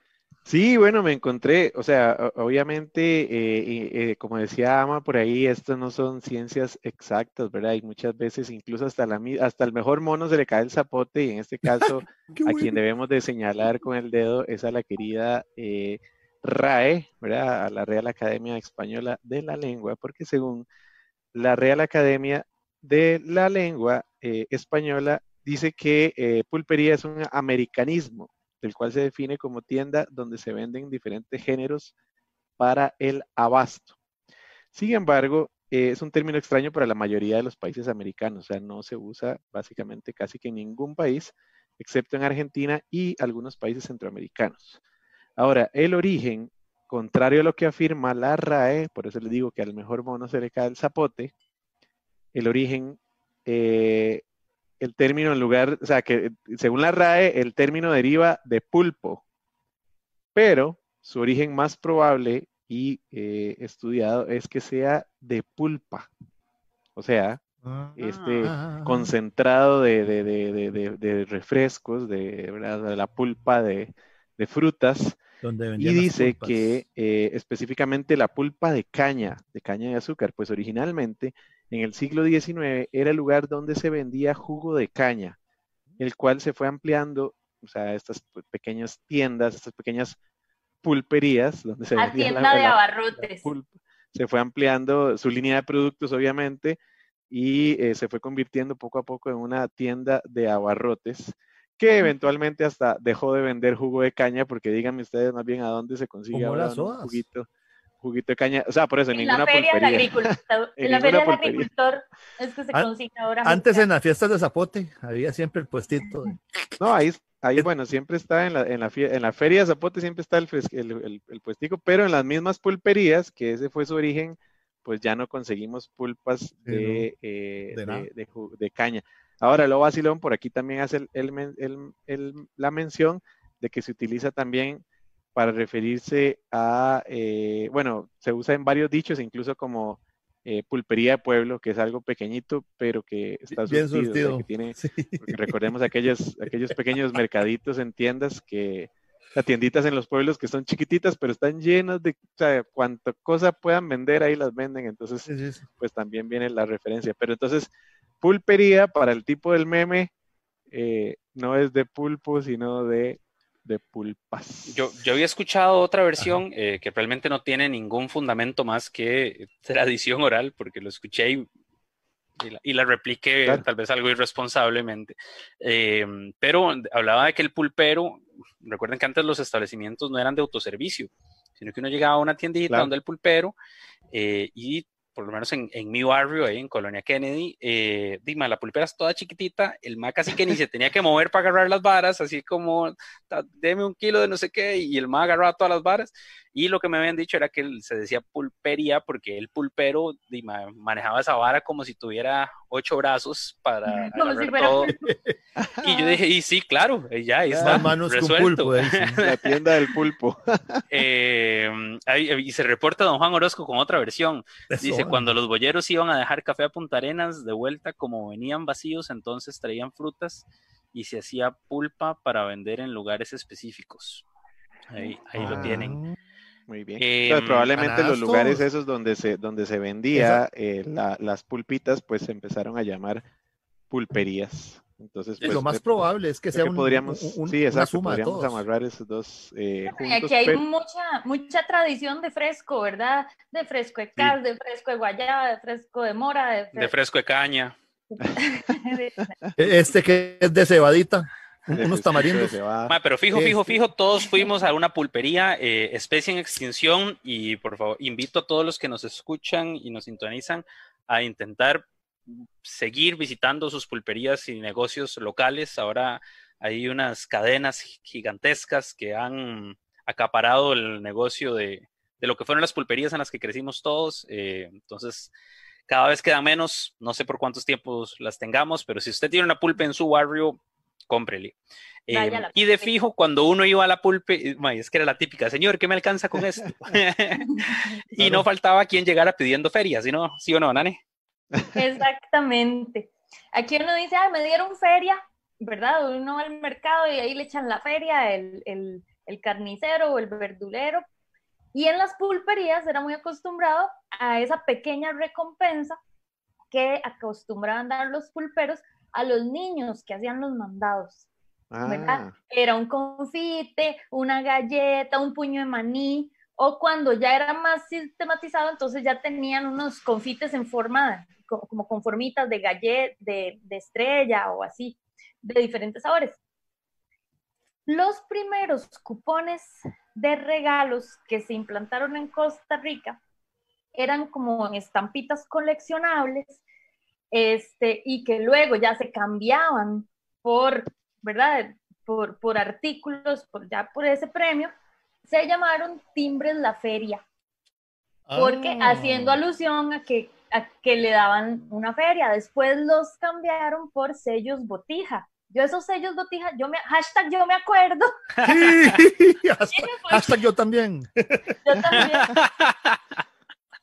Speaker 3: Sí, bueno, me encontré, o sea, obviamente, eh, eh, como decía Ama por ahí, estas no son ciencias exactas, ¿verdad? Y muchas veces incluso hasta, la, hasta el mejor mono se le cae el zapote y en este caso a quien debemos de señalar con el dedo es a la querida eh, RAE, ¿verdad? A la Real Academia Española de la Lengua, porque según la Real Academia de la Lengua eh, Española, dice que eh, pulpería es un americanismo, del cual se define como tienda donde se venden diferentes géneros para el abasto. Sin embargo, eh, es un término extraño para la mayoría de los países americanos, o sea, no se usa básicamente casi que en ningún país, excepto en Argentina y algunos países centroamericanos. Ahora, el origen, contrario a lo que afirma la RAE, por eso le digo que al mejor mono se le cae el zapote, el origen, eh, el término en lugar, o sea, que según la RAE, el término deriva de pulpo, pero su origen más probable y eh, estudiado es que sea de pulpa. O sea, este ah. concentrado de, refrescos, de, la pulpa de, frutas, y dice que eh, específicamente la pulpa de caña, de caña de azúcar, pues originalmente en el siglo XIX era el lugar donde se vendía jugo de caña, el cual se fue ampliando, o sea, estas pequeñas tiendas, estas pequeñas pulperías donde se
Speaker 5: vendía tienda de abarrotes.
Speaker 3: se fue ampliando su línea de productos, obviamente, y eh, se fue convirtiendo poco a poco en una tienda de abarrotes que eventualmente hasta dejó de vender jugo de caña, porque díganme ustedes más bien a dónde se consigue ahora un juguito, juguito de caña. O sea, por eso, en, ninguna
Speaker 5: la feria
Speaker 3: Del
Speaker 5: agricultor, en, la feria del agricultor es que se consigue ahora.
Speaker 4: Antes en las fiestas de Zapote había siempre el puestito.
Speaker 3: No, ahí, ahí bueno, siempre está en la, en la, en la feria de Zapote, siempre está el, el, el, puestico, pero en las mismas pulperías, que ese fue su origen, pues ya no conseguimos pulpas de, eh, de, de, caña. Ahora, lo vacilón, por aquí también hace la mención de que se utiliza también para referirse a, eh, bueno, se usa en varios dichos, incluso como eh, pulpería de pueblo, que es algo pequeñito, pero que está surtido. que tiene, recordemos aquellos, aquellos pequeños mercaditos en tiendas que, las tienditas en los pueblos que son chiquititas, pero están llenas de, o sea, cuánta cosa puedan vender, ahí las venden, entonces, pues también viene la referencia. Pero entonces, pulpería para el tipo del meme eh, no es de pulpo, sino de, de pulpas.
Speaker 1: Yo, yo había escuchado otra versión eh, que realmente no tiene ningún fundamento más que tradición oral, porque lo escuché y, y, la, repliqué tal vez algo irresponsablemente. Em, pero hablaba de que el pulpero, recuerden que antes los establecimientos no eran de autoservicio, sino que uno llegaba a una tiendita donde el pulpero eh, y por lo menos en, en mi barrio, ahí en Colonia Kennedy, eh, Dima, la pulpera es toda chiquitita, el ma casi que ni se tenía que mover para agarrar las varas, así como, deme un kilo de no sé qué, y el ma agarraba todas las varas, y lo que me habían dicho era que se decía pulpería porque el pulpero Dima, manejaba esa vara como si tuviera ocho brazos para como si fuera todo. Y yo dije, y sí, claro, ya ahí está.
Speaker 4: manos con pulpo.
Speaker 3: La tienda del pulpo.
Speaker 1: Eh, y se reporta don Juan Orozco con otra versión. Dice, cuando los boyeros iban a dejar café a Punta Arenas de vuelta, como venían vacíos, entonces traían frutas y se hacía pulpa para vender en lugares específicos. Ahí, ahí lo tienen. Ah.
Speaker 3: Muy bien. Em, probablemente los lugares esos donde se, donde se vendía eh, las pulpitas, pues se empezaron a llamar pulperías. Entonces,
Speaker 4: lo pues, más probable es que sea un,
Speaker 3: podríamos, sí, exacto, podríamos amarrar esos dos eh,
Speaker 5: Aquí hay mucha, mucha tradición de fresco, ¿verdad? De fresco de cal, de fresco de guayaba, de fresco de mora, de
Speaker 1: fresco de, fresco de caña.
Speaker 4: E-, este que es de cebadita unos tamarindos.
Speaker 1: pero fijo, fijo, este. fijo, todos fuimos a una pulpería, eh, especie en extinción, y por favor, invito a todos los que nos escuchan y nos sintonizan a intentar seguir visitando sus pulperías y negocios locales. Ahora hay unas cadenas gigantescas que han acaparado el negocio de, lo que fueron las pulperías en las que crecimos todos. Eh, entonces, cada vez quedan menos, no sé por cuántos tiempos las tengamos, pero si usted tiene una pulpa en su barrio, cómprele. Em, y de fijo, cuando uno iba a la pulpe, eh, es que era la típica, señor, ¿qué me alcanza con esto? y no faltaba quien llegara pidiendo ferias, ¿sí, no? ¿sí o no, Nane?
Speaker 5: Exactamente. Aquí uno dice, ah, me dieron feria, ¿verdad? Uno va al mercado y ahí le echan la feria, el, el, el carnicero o el verdulero. Y en las pulperías era muy acostumbrado a esa pequeña recompensa que acostumbraban dar los pulperos a los niños que hacían los mandados. Ah. Era un confite, una galleta, un puño de maní, o cuando ya era más sistematizado, entonces ya tenían unos confites en forma, como, con formitas de galleta, de, de estrella o así, de diferentes sabores. Los primeros cupones de regalos que se implantaron en Costa Rica eran como estampitas coleccionables este, y que luego ya se cambiaban por, ¿verdad? Por, por artículos, por, ya por ese premio, se llamaron timbres la feria. Porque ah. haciendo alusión a que, a que le daban una feria, después los cambiaron por sellos botija. Yo esos sellos botija, yo me, hashtag yo me acuerdo.
Speaker 4: hashtag yo también. Yo también.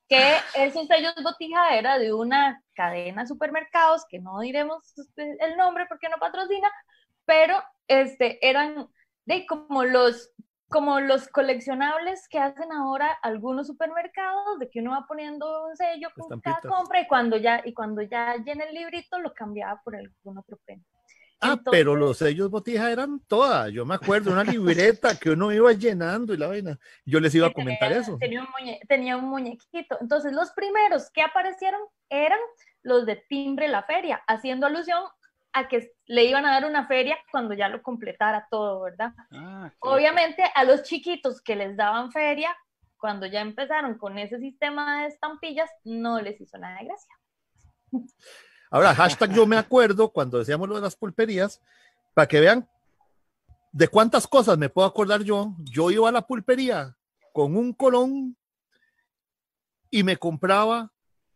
Speaker 5: que esos sellos botija era de una cadena de supermercados, que no diremos el nombre porque no patrocina, pero este, eran de como los como los coleccionables que hacen ahora algunos supermercados, de que uno va poniendo un sello con cada compra y cuando ya, y cuando ya llena el librito lo cambiaba por algún otro premio.
Speaker 4: Ah, pero los sellos botija eran todas. Yo me acuerdo, una libreta que uno iba llenando y la vaina. Yo les iba a comentar eso.
Speaker 5: Tenía un, tenía un muñequito. Entonces, los primeros que aparecieron eran los de Timbre la Feria, haciendo alusión a que le iban a dar una feria cuando ya lo completara todo, ¿verdad? Ah, Obviamente a los chiquitos que les daban feria, cuando ya empezaron con ese sistema de estampillas, no les hizo nada de gracia.
Speaker 4: Ahora, hashtag yo me acuerdo cuando decíamos lo de las pulperías, para que vean de cuántas cosas me puedo acordar yo. Yo iba a la pulpería con un colón y me compraba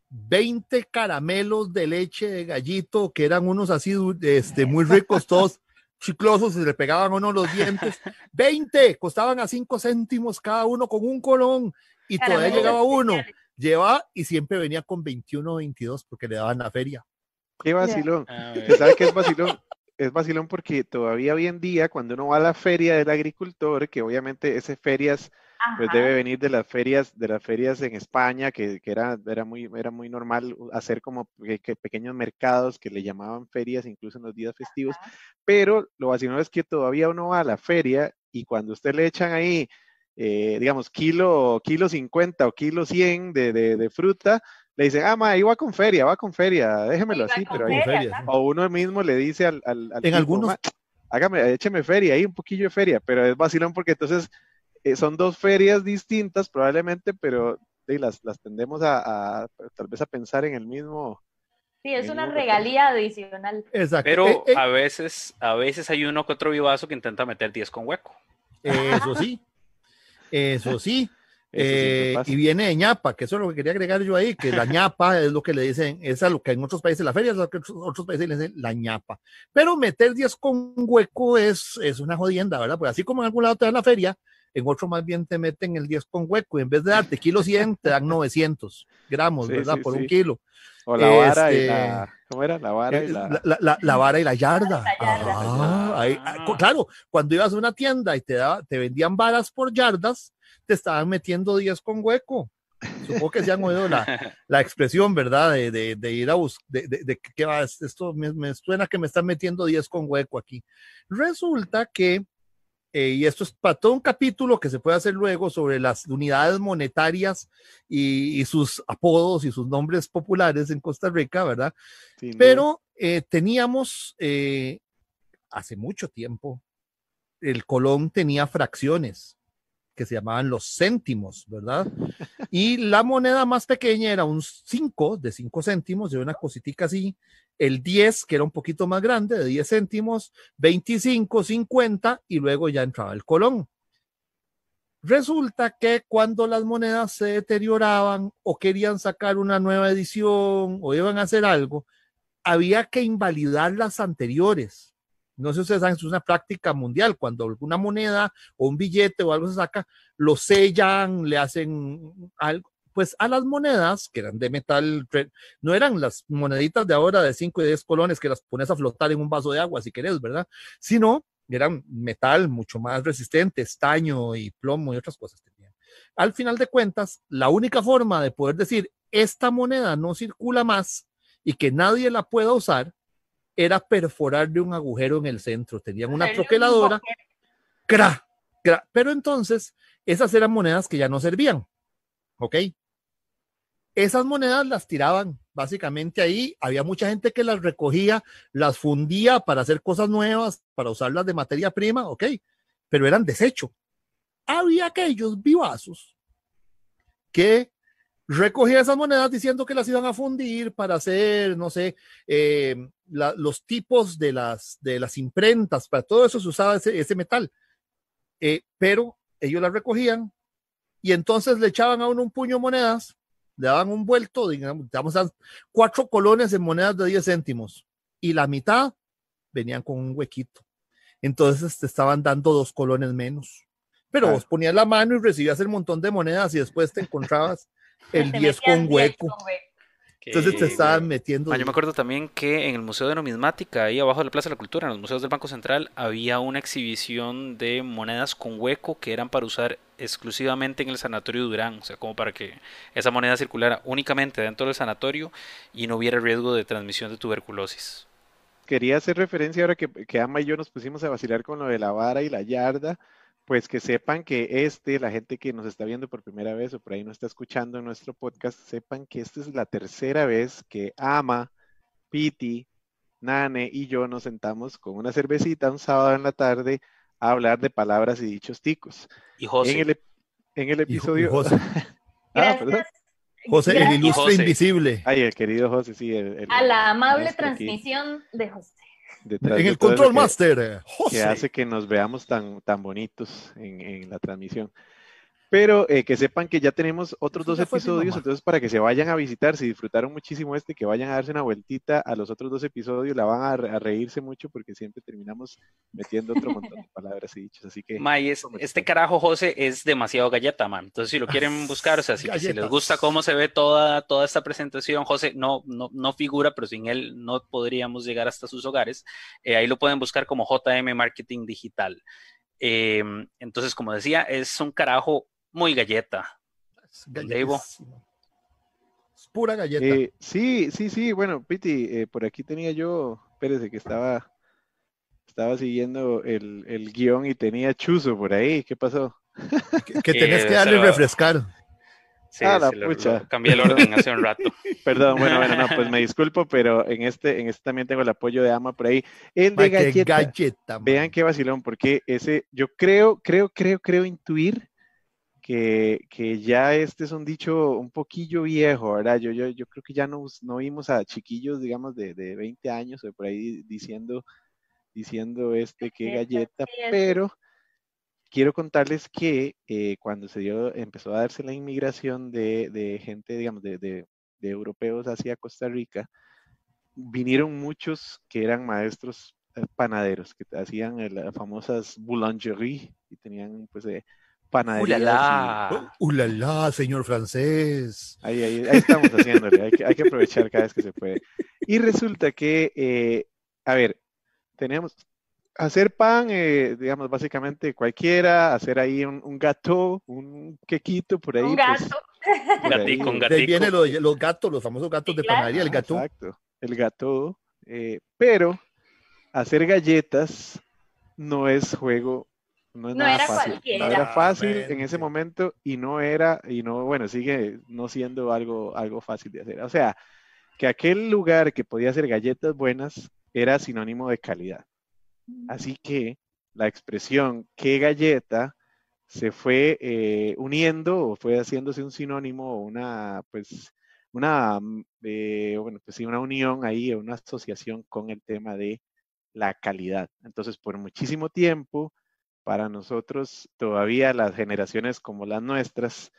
Speaker 4: 20 caramelos de leche de gallito, que eran unos así este, muy ricos, todos chiclosos, y le pegaban uno los dientes. 20, costaban a 5 céntimos cada uno con un colón, y todavía llegaba uno. Lleva y siempre venía con 21 o 22 porque le daban la feria.
Speaker 3: Qué vacilón. Ah, ¿Sabe qué es vacilón? Es vacilón porque todavía hoy en día, cuando uno va a la feria del agricultor, que obviamente esas ferias pues debe venir de las ferias, de las ferias en España, que, era, era, muy, era muy normal hacer como pequeños mercados que le llamaban ferias, incluso en los días festivos. Pero lo vacilón es que todavía uno va a la feria y cuando usted le echan ahí, eh, digamos, kilo, kilo 50 o kilo 100 de, de fruta, le dicen, ah, ma, ahí va con feria, va con feria, déjemelo así, pero ahí feria. O uno mismo le dice al, al,
Speaker 4: En algunos.
Speaker 3: hágame, écheme feria, ahí un poquillo de feria, pero es vacilón porque entonces eh, son dos ferias distintas probablemente, pero las, las tendemos a, tal vez a pensar en el mismo.
Speaker 5: Sí, es una regalía adicional.
Speaker 1: Exacto. Pero eh, eh. a veces, a veces hay uno que otro vivazo que intenta meter 10 con hueco.
Speaker 4: Eso sí. Eso sí. Eh, y viene de ñapa, que eso es lo que quería agregar yo ahí, que la ñapa es lo que le dicen, es a lo que en otros países la feria es lo que en otros países le dicen la ñapa. Pero meter 10 con hueco es, es una jodienda, ¿verdad? Pues así como en algún lado te dan la feria, en otro más bien te meten el 10 con hueco y en vez de darte kilo 100 te dan 900 gramos, ¿verdad? Por un kilo.
Speaker 3: O la vara y la. Este, ¿Cómo era? La vara y la.
Speaker 4: La, vara y la yarda. Ah, ah. claro, cuando ibas a una tienda y te, daba, te vendían varas por yardas, te estaban metiendo 10 con hueco. Supongo que se han oído la, la expresión, ¿verdad? De, de, de ir a buscar, de, de, que va, esto me, me, suena que me están metiendo 10 con hueco aquí. Resulta que, eh, y esto es para todo un capítulo que se puede hacer luego sobre las unidades monetarias y, y sus apodos y sus nombres populares en Costa Rica, ¿verdad? Pero eh, teníamos eh, hace mucho tiempo, el Colón tenía fracciones que se llamaban los céntimos, ¿verdad? Y la moneda más pequeña era un 5 de 5 céntimos, de una cositica así, el 10, que era un poquito más grande, de 10 céntimos, 25, 50 y luego ya entraba el colón. Resulta que cuando las monedas se deterioraban o querían sacar una nueva edición o iban a hacer algo, había que invalidar las anteriores no sé si ustedes saben, es una práctica mundial. Cuando alguna moneda o un billete o algo se saca, lo sellan, le hacen algo. Pues a las monedas, que eran de metal, no eran las moneditas de ahora de 5 y 10 colones que las pones a flotar en un vaso de agua, si querés, ¿verdad? Sino eran metal mucho más resistente, estaño y plomo y otras cosas tenían. Al final de cuentas, la única forma de poder decir esta moneda no circula más y que nadie la pueda usar era perforarle un agujero en el centro. Tenían una troqueladora. Cra, cra. Pero entonces, esas eran monedas que ya no servían. ¿Ok? Esas monedas las tiraban básicamente ahí. Había mucha gente que las recogía, las fundía para hacer cosas nuevas, para usarlas de materia prima, ¿ok? Pero eran desecho. Había aquellos vivazos que recogía esas monedas diciendo que las iban a fundir para hacer, no sé, eh, los tipos de las, de las imprentas, para todo eso se usaba ese, metal. Eh, pero ellos las recogían y entonces le echaban a uno un puño de monedas, le daban un vuelto, digamos, cuatro colones en monedas de 10 céntimos y la mitad venían con un huequito. Entonces te estaban dando dos colones menos. Pero vos ponías la mano y recibías el montón de monedas y después te encontrabas el 10 con hueco. Entonces te estaban metiendo.
Speaker 1: yo me acuerdo también que en el Museo de Numismática, ahí abajo de la Plaza de la Cultura, en los museos del Banco Central, había una exhibición de monedas con hueco que eran para usar exclusivamente en el Sanatorio Durán, o sea, como para que esa moneda circulara únicamente dentro del sanatorio y no hubiera riesgo de transmisión de tuberculosis.
Speaker 3: quería hacer referencia ahora que, Ama y yo nos pusimos a vacilar con lo de la vara y la yarda, pues que sepan que este, la gente que nos está viendo por primera vez o por ahí no está escuchando nuestro podcast, sepan que esta es la tercera vez que Ama, Piti, Nane y yo nos sentamos con una cervecita un sábado en la tarde a hablar de palabras y dichos ticos.
Speaker 1: Y José.
Speaker 3: En el, en el episodio...
Speaker 4: José.
Speaker 3: ah, perdón.
Speaker 4: José, el ilustre
Speaker 1: José.
Speaker 4: invisible.
Speaker 3: Ay, el querido José, sí. el- el-
Speaker 5: A la amable
Speaker 3: aquí,
Speaker 5: transmisión de José.
Speaker 3: detrás
Speaker 4: En
Speaker 3: de
Speaker 4: el Control
Speaker 3: que-
Speaker 4: Master,
Speaker 3: que hace que nos veamos tan, tan bonitos en, en la transmisión. Pero eh, que sepan que ya tenemos otros
Speaker 4: Eso
Speaker 3: dos episodios, entonces para que se vayan a visitar, si disfrutaron muchísimo este, que vayan a darse una vueltita a los otros dos episodios, la van a, re- a reírse mucho porque siempre terminamos metiendo otro montón de palabras y dichos. Así que
Speaker 1: Ma, y es- este carajo, José, es demasiado galleta, man. Entonces, si lo quieren buscar, o sea, si, si les gusta cómo se ve toda, toda esta presentación, José no, no, no figura, pero sin él no podríamos llegar hasta sus hogares. Eh, ahí lo pueden buscar como JM Marketing Digital. Eh, entonces, como decía, es un carajo muy galleta.
Speaker 4: Es pura galleta.
Speaker 3: eh, sí, sí, sí, bueno, Piti, eh, por aquí tenía yo, espérese que estaba, estaba siguiendo el, el guion y tenía Chuzo por ahí, ¿qué pasó?
Speaker 4: que, que tenés
Speaker 1: eh,
Speaker 4: que darle refrescar.
Speaker 1: Sí,
Speaker 3: Ah, la
Speaker 1: sí, lo-
Speaker 3: pucha.
Speaker 1: lo cambié el orden hace un rato.
Speaker 3: Perdón, bueno, bueno, no, pues me disculpo, pero en este, en este también tengo el apoyo de Ama por ahí. El de
Speaker 4: Ay,
Speaker 3: galleta.
Speaker 4: galleta.
Speaker 3: Vean qué vacilón, porque ese, yo creo, creo, creo, creo intuir que, que ya este es un dicho un poquillo viejo, ¿verdad? Yo, yo, yo creo que ya no, no vimos a chiquillos, digamos, de, de 20 años o por ahí diciendo, diciendo este qué galleta, pero quiero contarles que eh, cuando se dio, empezó a darse la inmigración de, de gente, digamos, de, de- de europeos hacia Costa Rica, vinieron muchos que eran maestros eh, panaderos, que hacían las famosas boulangerie y tenían pues eh, panaderías. y-
Speaker 1: ¡Ulala!
Speaker 4: Uh, la, la, señor francés.
Speaker 3: Ahí, ahí, ahí estamos haciéndole, hay que, hay que aprovechar cada vez que se puede. Y resulta que, eh, a ver, tenemos hacer pan, eh, digamos, básicamente cualquiera, hacer ahí un, un gato, un quequito por ahí.
Speaker 5: Un
Speaker 3: pues,
Speaker 5: gato.
Speaker 3: por ahí,
Speaker 1: Gatico, un
Speaker 4: De ahí viene
Speaker 1: gatico.
Speaker 4: lo- los gatos, los famosos gatos
Speaker 5: Sí,
Speaker 4: de
Speaker 5: claro.
Speaker 4: panadería, el gato.
Speaker 3: Exacto, el gato. eh, pero hacer galletas no es juego, no es
Speaker 5: No
Speaker 3: nada
Speaker 5: era
Speaker 3: fácil.
Speaker 5: cualquiera.
Speaker 3: No era fácil en ese momento y no era, y no, bueno, sigue no siendo algo, algo fácil de hacer. O sea, que aquel lugar que podía hacer galletas buenas era sinónimo de calidad. Así que la expresión qué galleta se fue eh, uniendo o fue haciéndose un sinónimo o una, pues, una, mm, eh, bueno, pues sí, una unión ahí, una asociación con el tema de la calidad. Entonces, por muchísimo tiempo, para nosotros, todavía las generaciones como las nuestras,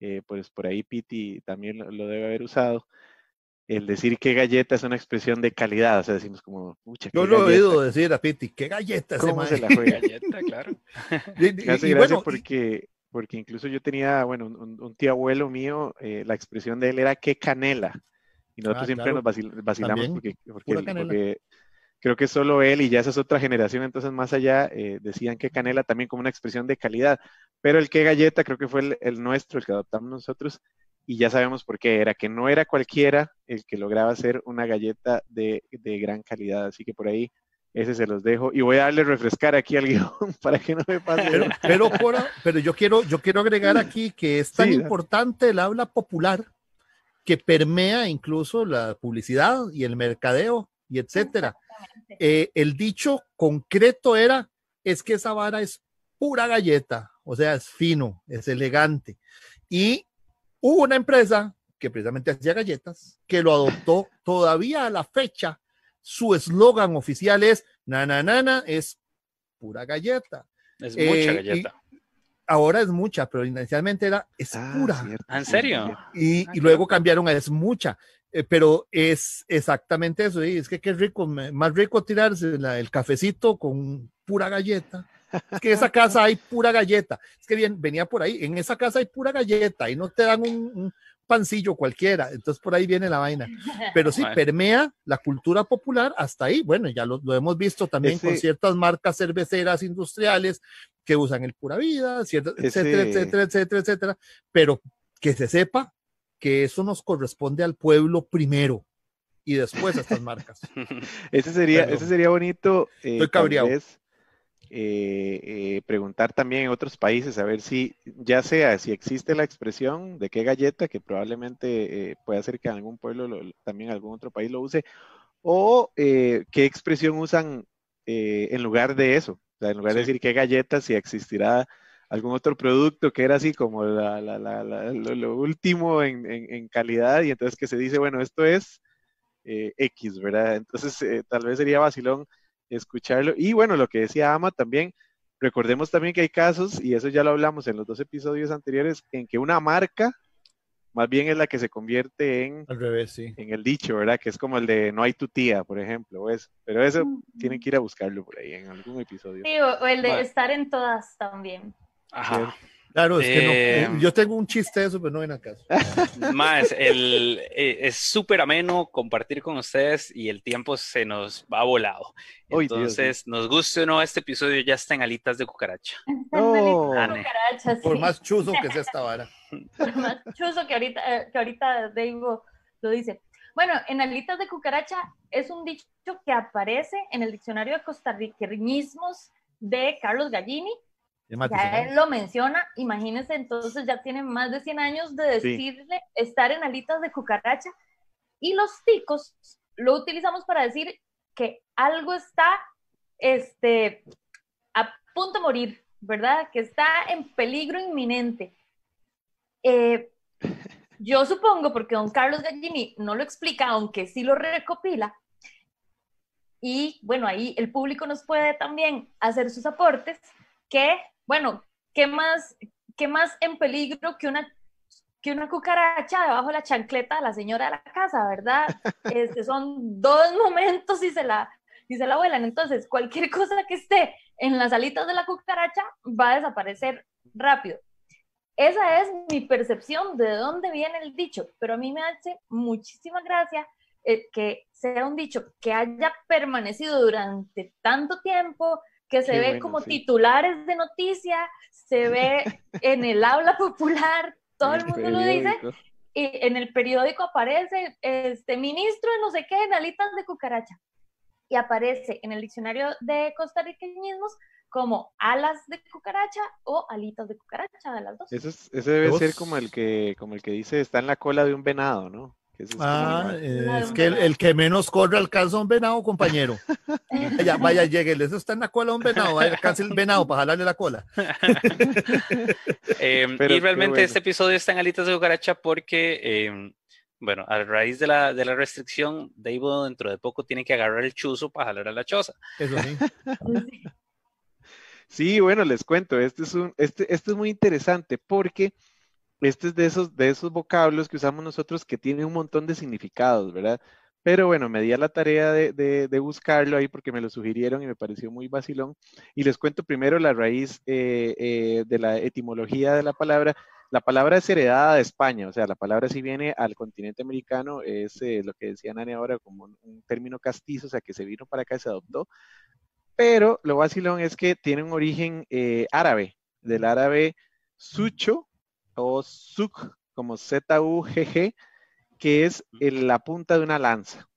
Speaker 3: eh, pues por ahí Piti también lo, lo debe haber usado, el decir que galleta es una expresión de calidad, o sea, decimos como, pucha, qué
Speaker 4: Yo lo he oído decir a Piti, qué galleta
Speaker 3: ¿cómo
Speaker 4: mae.
Speaker 3: se la juega?
Speaker 1: Galleta, claro.
Speaker 4: Y- y-
Speaker 3: Me hace
Speaker 4: y
Speaker 3: gracia
Speaker 4: bueno, y-
Speaker 3: porque, porque incluso yo tenía, bueno, un, tío abuelo mío, eh, la expresión de él era qué canela. Y nosotros
Speaker 4: Ah,
Speaker 3: siempre
Speaker 4: claro.
Speaker 3: nos vacil- vacilamos
Speaker 4: También,
Speaker 3: porque, porque,
Speaker 4: pura
Speaker 3: el-
Speaker 4: canela.
Speaker 3: porque creo que solo él y ya esa es otra generación, entonces más allá eh, decían que canela también como una expresión de calidad. Pero el que galleta creo que fue el, el nuestro, el que adoptamos nosotros, y ya sabemos por qué era, que no era cualquiera el que lograba hacer una galleta de, de gran calidad. Así que por ahí ese se los dejo. Y voy a darle refrescar aquí al guion para que no me pase.
Speaker 4: pero, pero, por pero yo quiero, yo quiero agregar aquí que es tan
Speaker 3: Sí,
Speaker 4: importante el habla popular que permea incluso la publicidad y el mercadeo y etcétera. Eh, el dicho concreto era, es que esa vara es pura galleta, o sea, es fino, es elegante. Y hubo una empresa que precisamente hacía galletas, que lo adoptó todavía a la fecha. Su eslogan oficial es, na, na, na, na, es pura galleta.
Speaker 1: Es
Speaker 4: Eh,
Speaker 1: mucha
Speaker 4: y-
Speaker 1: galleta.
Speaker 4: Ahora es mucha, pero inicialmente era, es
Speaker 3: Ah,
Speaker 4: pura.
Speaker 3: cierto,
Speaker 1: ¿Ah, en serio?
Speaker 4: Y,
Speaker 1: Ah,
Speaker 4: y luego cambiaron a es mucha. Eh, pero es exactamente eso. y es que qué rico, me- más rico tirarse la- el cafecito con pura galleta. Es que en esa casa hay pura galleta. Es que bien, venía por ahí. En esa casa hay pura galleta y no te dan un, un pancillo cualquiera. Entonces por ahí viene la vaina. Pero sí,
Speaker 1: Bueno.
Speaker 4: permea la cultura popular hasta ahí. Bueno, ya lo, lo hemos visto también con
Speaker 3: Ese-
Speaker 4: ciertas marcas cerveceras industriales que usan el pura vida, cierta- etcétera,
Speaker 3: Ese-
Speaker 4: etcétera, etcétera, etcétera. Pero que se sepa que eso nos corresponde al pueblo primero. y después estas marcas.
Speaker 3: ese, sería, ese sería bonito.
Speaker 4: Eh, Estoy cabreado.
Speaker 3: Eh, eh, preguntar también en otros países, a ver si, ya sea si existe la expresión de qué galleta, que probablemente pueda ser que en algún pueblo, también algún otro país lo use, o qué expresión usan en lugar de eso. O sea, en lugar de decir qué galleta, si existirá algún otro producto que era así como lo, último en, calidad y entonces que se dice, bueno, esto es X, ¿verdad? Entonces tal vez sería vacilón escucharlo. Y bueno, lo que decía Ama también, recordemos también que hay casos, y eso ya lo hablamos en los dos episodios anteriores, en que una marca más bien es la que se convierte en,
Speaker 4: Al revés, sí.
Speaker 3: en el dicho, ¿verdad? Que es como el de no hay tu tía, por ejemplo, eso. Pero eso tienen que ir a buscarlo por ahí en algún episodio.
Speaker 5: Sí, o, el de estar en todas también.
Speaker 4: Ajá. Claro, es que no, eh, eh, yo tengo un chiste de eso, pero no ven acaso.
Speaker 1: Más, el, eh, es súper ameno compartir con ustedes y el tiempo se nos va volado. Entonces, nos guste o no, este episodio ya está en alitas de cucaracha.
Speaker 5: Oh.
Speaker 4: Por más chuzo que sea esta vara.
Speaker 5: Por más chuzo que ahorita, que ahorita Dave lo dice. Bueno, en alitas de cucaracha es un dicho que aparece en el diccionario de costarriqueñismos de Carlos Gallini ya él lo menciona, imagínense, entonces ya tiene más de 100 años de decirle estar en alitas de cucaracha. Y los ticos lo utilizamos para decir que algo está este, a punto de morir, ¿verdad? Que está en peligro inminente. Eh, yo supongo, porque don Carlos Gallini no lo explica, aunque sí lo recopila, y bueno, ahí el público nos puede también hacer sus aportes, que bueno, ¿qué más, qué más en peligro que una, que una cucaracha debajo de la chancleta de la señora de la casa, verdad? Este, son dos momentos y se, la, y se la vuelan. Entonces, cualquier cosa que esté en las alitas de la cucaracha va a desaparecer rápido. Esa es mi percepción de dónde viene el dicho, pero a mí me hace muchísima gracia eh, que sea un dicho que haya permanecido durante tanto tiempo, que se ve como titulares de noticia, se ve en el habla popular, todo el, mundo lo dice, y en el periódico aparece este ministro de no sé qué, en alitas de cucaracha, y aparece en el diccionario de costarriqueñismos como alas de cucaracha o alitas de cucaracha, de las dos.
Speaker 3: Eso ese debe ser como el que, como el que dice está en la cola de un venado, ¿no?
Speaker 4: Ah, es que el, que menos corre alcanza un venado, compañero. vaya, vaya, llegue, eso está en la cola un venado, vaya, alcance el venado para jalarle la cola.
Speaker 1: Em, y realmente este episodio está en alitas de cucaracha porque, em, bueno, a raíz de la, de la restricción, David dentro de poco tiene que agarrar el chuzo para jalar a la choza.
Speaker 4: Eso sí.
Speaker 3: Sí, bueno, les cuento, este es, un, este, este es muy interesante porque este es de esos, de esos vocablos que usamos nosotros que tienen un montón de significados, ¿verdad? Pero bueno, me di a la tarea de, buscarlo ahí porque me lo sugirieron y me pareció muy vacilón. Y les cuento primero la raíz eh, eh, de la etimología de la palabra. La palabra es heredada de España, o sea, la palabra si viene al continente americano, es eh, lo que decía Nani ahora como un, término castizo, o sea, que se vino para acá y se adoptó. Pero lo vacilón es que tiene un origen árabe, del árabe sucho, o Zug, como Z-U-G-G, que es la punta de una lanza.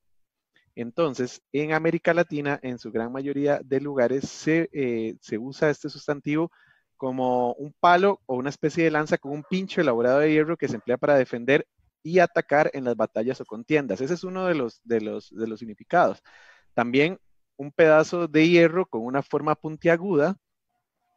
Speaker 3: Entonces, en América Latina, en su gran mayoría de lugares, se, eh, se, usa este sustantivo como un palo o una especie de lanza con un pincho elaborado de hierro que se emplea para defender y atacar en las batallas o contiendas. Ese es uno de los, de los, de los significados. También un pedazo de hierro con una forma puntiaguda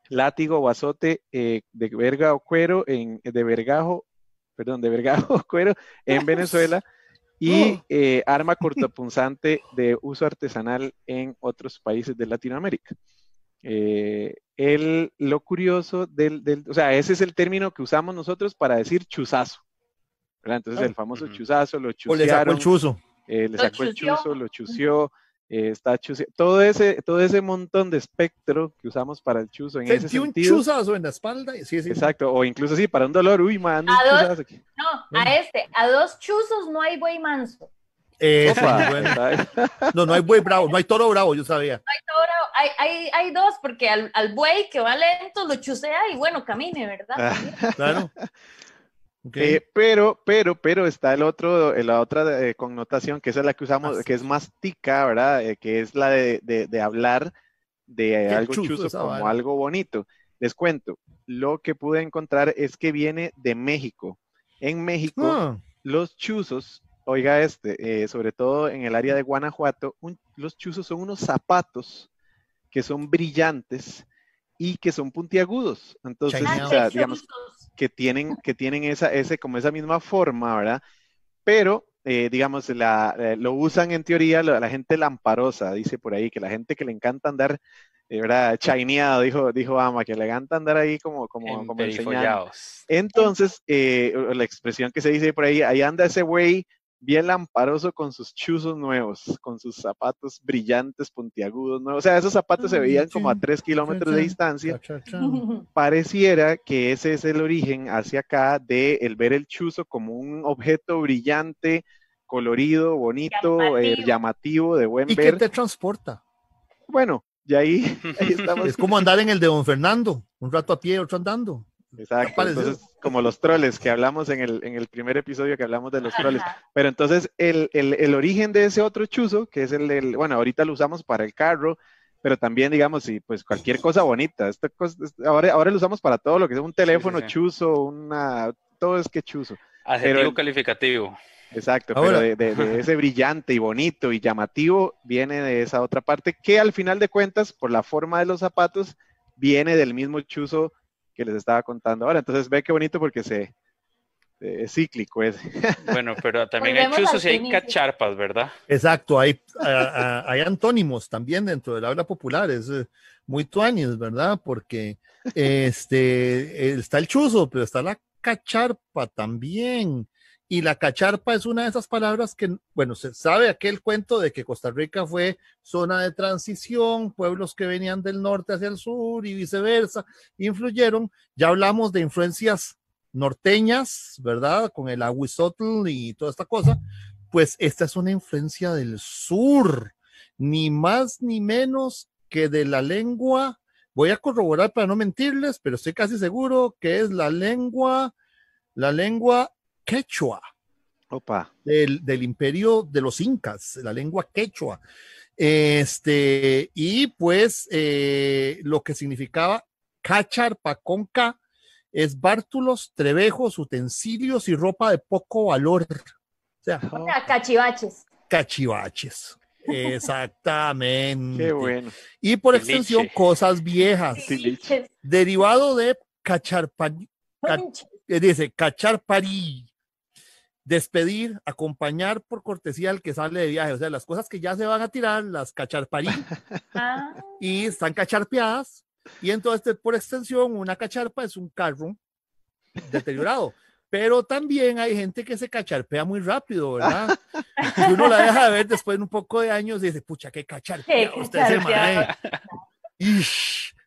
Speaker 3: látigo o azote eh, de verga o cuero, en, de vergajo, perdón, de vergajo o cuero en Venezuela y oh. eh, arma cortopunzante de uso artesanal en otros países de Latinoamérica. Eh, el, lo curioso del, del, o sea, ese es el término que usamos nosotros para decir chuzazo. Entonces, el famoso chuzazo, lo.
Speaker 4: O le sacó el chuzo.
Speaker 3: le sacó el chuzo, lo chució. Eh, está todo ese, todo ese montón de espectro que usamos para el chuzo en Sentí ese
Speaker 4: un chuzazo en la espalda. Sí, sí.
Speaker 3: Exacto, o incluso sí, para un dolor, uy, man,
Speaker 5: No, a este, a dos chuzos no hay buey manso.
Speaker 4: no, no hay buey bravo, no hay toro bravo, yo sabía.
Speaker 5: No hay toro bravo, hay, hay, hay dos, porque al, al, buey que va lento lo chusea y bueno, camine, ¿verdad?
Speaker 4: claro.
Speaker 3: Eh, pero, pero, pero está el otro, la otra eh, connotación que es la que usamos, que es más tica, ¿verdad? Eh, que es la de, de, hablar de algo chuzo, como algo bonito. Les cuento, lo que pude encontrar es que viene de México. En México, ah. los chuzos, oiga este, sobre todo en el área de Guanajuato, los chuzos son unos zapatos que son brillantes y que son puntiagudos. Entonces, digamos, que tienen, que tienen esa, ese, como esa misma forma, ¿verdad? Pero, eh, digamos, la, eh, lo usan en teoría la, gente lamparosa, dice por ahí, que la gente que le encanta andar, eh, ¿verdad? Chaineado, dijo, dijo Ama, que le encanta andar ahí como, como, como Entonces, la expresión que se dice por ahí, ahí anda ese güey bien lamparoso con sus chuzos nuevos, con sus zapatos brillantes, puntiagudos nuevos. O sea, esos zapatos se veían como a tres kilómetros de distancia. Pareciera que ese es el origen hacia acá de el ver el chuzo como un objeto brillante, colorido, bonito, eh, llamativo, de buen ver.
Speaker 4: ¿Y qué te transporta?
Speaker 3: Bueno, y ahí, ahí estamos.
Speaker 4: Es como andar en el de Don Fernando, un rato a pie, otro andando.
Speaker 3: Exacto, entonces como los troles que hablamos en el, en el primer episodio que hablamos de los troles. Pero entonces el, el, el, origen de ese otro chuzo, que es el del, bueno, ahorita lo usamos para el carro, pero también digamos, sí, pues cualquier cosa bonita. Esta ahora, ahora lo usamos para todo lo que es un teléfono chuzo, una, todo es que chuzo.
Speaker 1: Adjetivo calificativo.
Speaker 3: Exacto, pero de, de, ese brillante y bonito y llamativo viene de esa otra parte que al final de cuentas, por la forma de los zapatos, viene del mismo chuzo que les estaba contando ahora. Entonces ve qué bonito porque se es cíclico es.
Speaker 1: Bueno, pero también hay chuzos y hay cacharpas, ¿verdad?
Speaker 4: Exacto, hay, hay antónimos también dentro del habla popular, es eh, muy tuanis, ¿verdad? Porque este está el chuzo, pero está la cacharpa también. Y la cacharpa es una de esas palabras que, bueno, se sabe aquel cuento de que Costa Rica fue zona de transición, pueblos que venían del norte hacia el sur y viceversa, influyeron. Ya hablamos de influencias norteñas, ¿verdad? Con el aguisotl y toda esta cosa. Pues esta es una influencia del sur, ni más ni menos que de la lengua. Voy a corroborar para no mentirles, pero estoy casi seguro que es la lengua, la lengua quechua.
Speaker 3: Opa.
Speaker 4: Del, del, imperio de los incas, la lengua quechua. Este, y pues eh, lo que significaba cacharpa con K es bártulos, trebejos, utensilios y ropa de poco valor.
Speaker 5: O sea, cachivaches.
Speaker 4: Cachivaches. Exactamente.
Speaker 3: Qué bueno.
Speaker 4: Y por extensión, cosas viejas. Derivado de cacharpa, eh, dice cacharparí, despedir, acompañar por cortesía al que sale de viaje. O sea, las cosas que ya se van a tirar, las cacharparí, ah. y están cacharpeadas. Y entonces, por extensión, una cacharpa es un carro deteriorado. Pero también hay gente que se cacharpea muy rápido, ¿verdad? Y uno la deja de ver después de un poco de años y dice, pucha, qué cacharpea usted se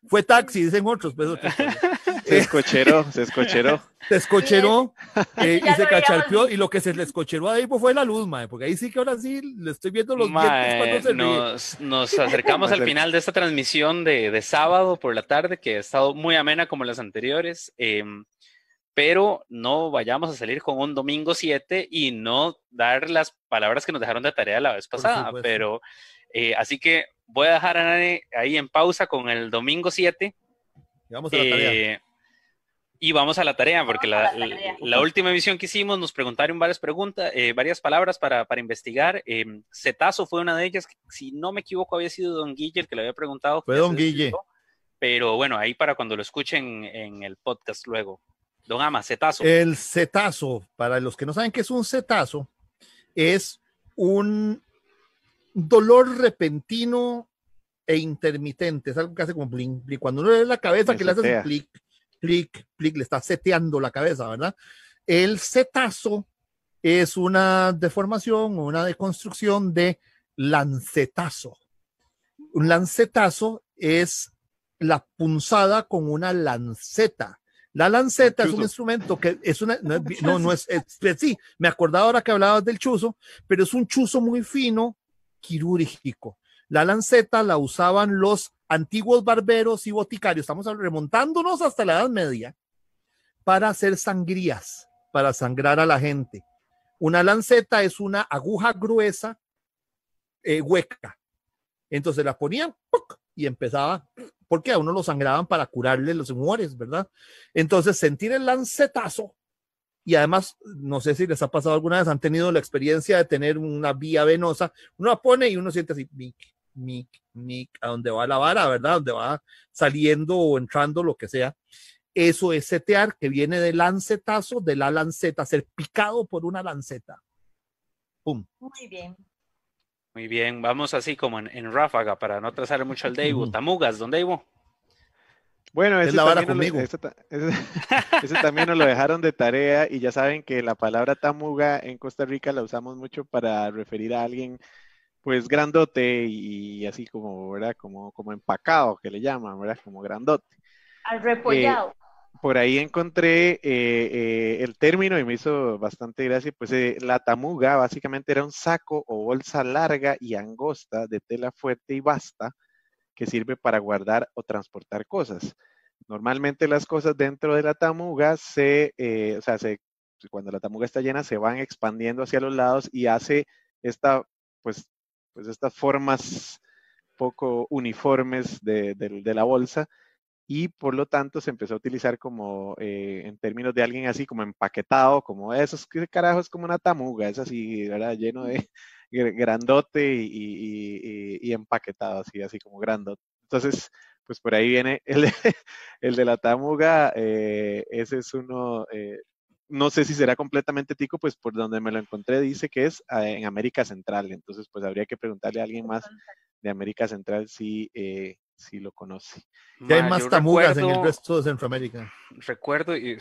Speaker 4: Fue taxi, dicen otros. Pues,
Speaker 3: se escocheró, se escocheró.
Speaker 4: Se escocheró eh, y se cacharpeó. Y lo que se le escocheró ahí pues, fue la luz, mae, porque ahí sí que ahora sí le estoy viendo los dientes cuando se
Speaker 1: nos, nos acercamos al final de esta transmisión de, de, sábado por la tarde, que ha estado muy amena como las anteriores. Em, pero no vayamos a salir con un domingo 7 y no dar las palabras que nos dejaron de tarea la vez pasada. Pero eh, así que voy a dejar a Nani ahí en pausa con el domingo 7.
Speaker 4: Y vamos a la tarea. Eh,
Speaker 1: y vamos a la tarea, porque la, la, última emisión que hicimos nos preguntaron varias preguntas, eh, varias palabras para, para investigar. cetazo fue una de ellas, si no me equivoco había sido Don Guille el que le había preguntado.
Speaker 4: Fue Don Guille.
Speaker 1: pero bueno, ahí para cuando lo escuchen en el podcast luego. Don Ama, cetazo.
Speaker 4: El cetazo, para los que no saben qué es un cetazo, es un dolor repentino e intermitente. Es algo que hace como blink, Cuando uno le la cabeza, que le hace un clic, clic, clic, le está seteando la cabeza, ¿verdad? El cetazo es una deformación o una deconstrucción de lancetazo. Un lancetazo es la punzada con una lanceta. La lanceta es un instrumento que es una, no, no es, sí, me acordaba ahora que hablabas del chuzo, pero es un chuzo muy fino, quirúrgico. La lanceta la usaban los antiguos barberos y boticarios, estamos remontándonos hasta la Edad Media, para hacer sangrías. para sangrar a la gente. Una lanceta es una aguja gruesa, eh, hueca. Entonces la ponían y empezaba, porque a uno lo sangraban para curarle los humores, ¿verdad? Entonces sentir el lancetazo y además, no sé si les ha pasado alguna vez, han tenido la experiencia de tener una vía venosa, uno la pone y uno siente así, mic, mic, mic, a donde va la vara, ¿verdad? Donde va saliendo o entrando, lo que sea. Eso es setear, que viene del lancetazo, de la lanceta, ser picado por una lanceta.
Speaker 5: ¡Pum! Muy bien.
Speaker 1: Muy bien, vamos así como en, ráfaga para no trazar mucho al Deivo. Tamugas, ¿dónde Ivo?
Speaker 3: Bueno, ese, también ese, también nos lo dejaron de tarea y ya saben que la palabra tamuga en Costa Rica la usamos mucho para referir a alguien pues grandote y, así como, ¿verdad? Como, como empacado, que le llaman, ¿verdad? Como grandote.
Speaker 5: Al repollado.
Speaker 3: Eh, por ahí encontré eh, eh, el término y me hizo bastante gracia, pues la tamuga básicamente era un saco o bolsa larga y angosta de tela fuerte y basta que sirve para guardar o transportar cosas. Normalmente las cosas dentro de la tamuga se, eh, o sea, se, cuando la tamuga está llena, se van expandiendo hacia los lados y hace esta, pues, pues estas formas poco uniformes de, la bolsa y por lo tanto se empezó a utilizar como eh, en términos de alguien así como empaquetado, como esos que carajo es como una tamuga, es así. Lleno de, grandote y, empaquetado, así, así como grandote. Entonces, pues por ahí viene el, el de la tamuga, eh, ese es uno, eh, no sé si será completamente tico, pues por donde me lo encontré dice que es ah, en América Central, entonces pues habría que preguntarle a alguien más de América Central si, eh, si lo conoce.
Speaker 4: Ya hay más tamugas en el resto de Centroamérica.
Speaker 1: Recuerdo, y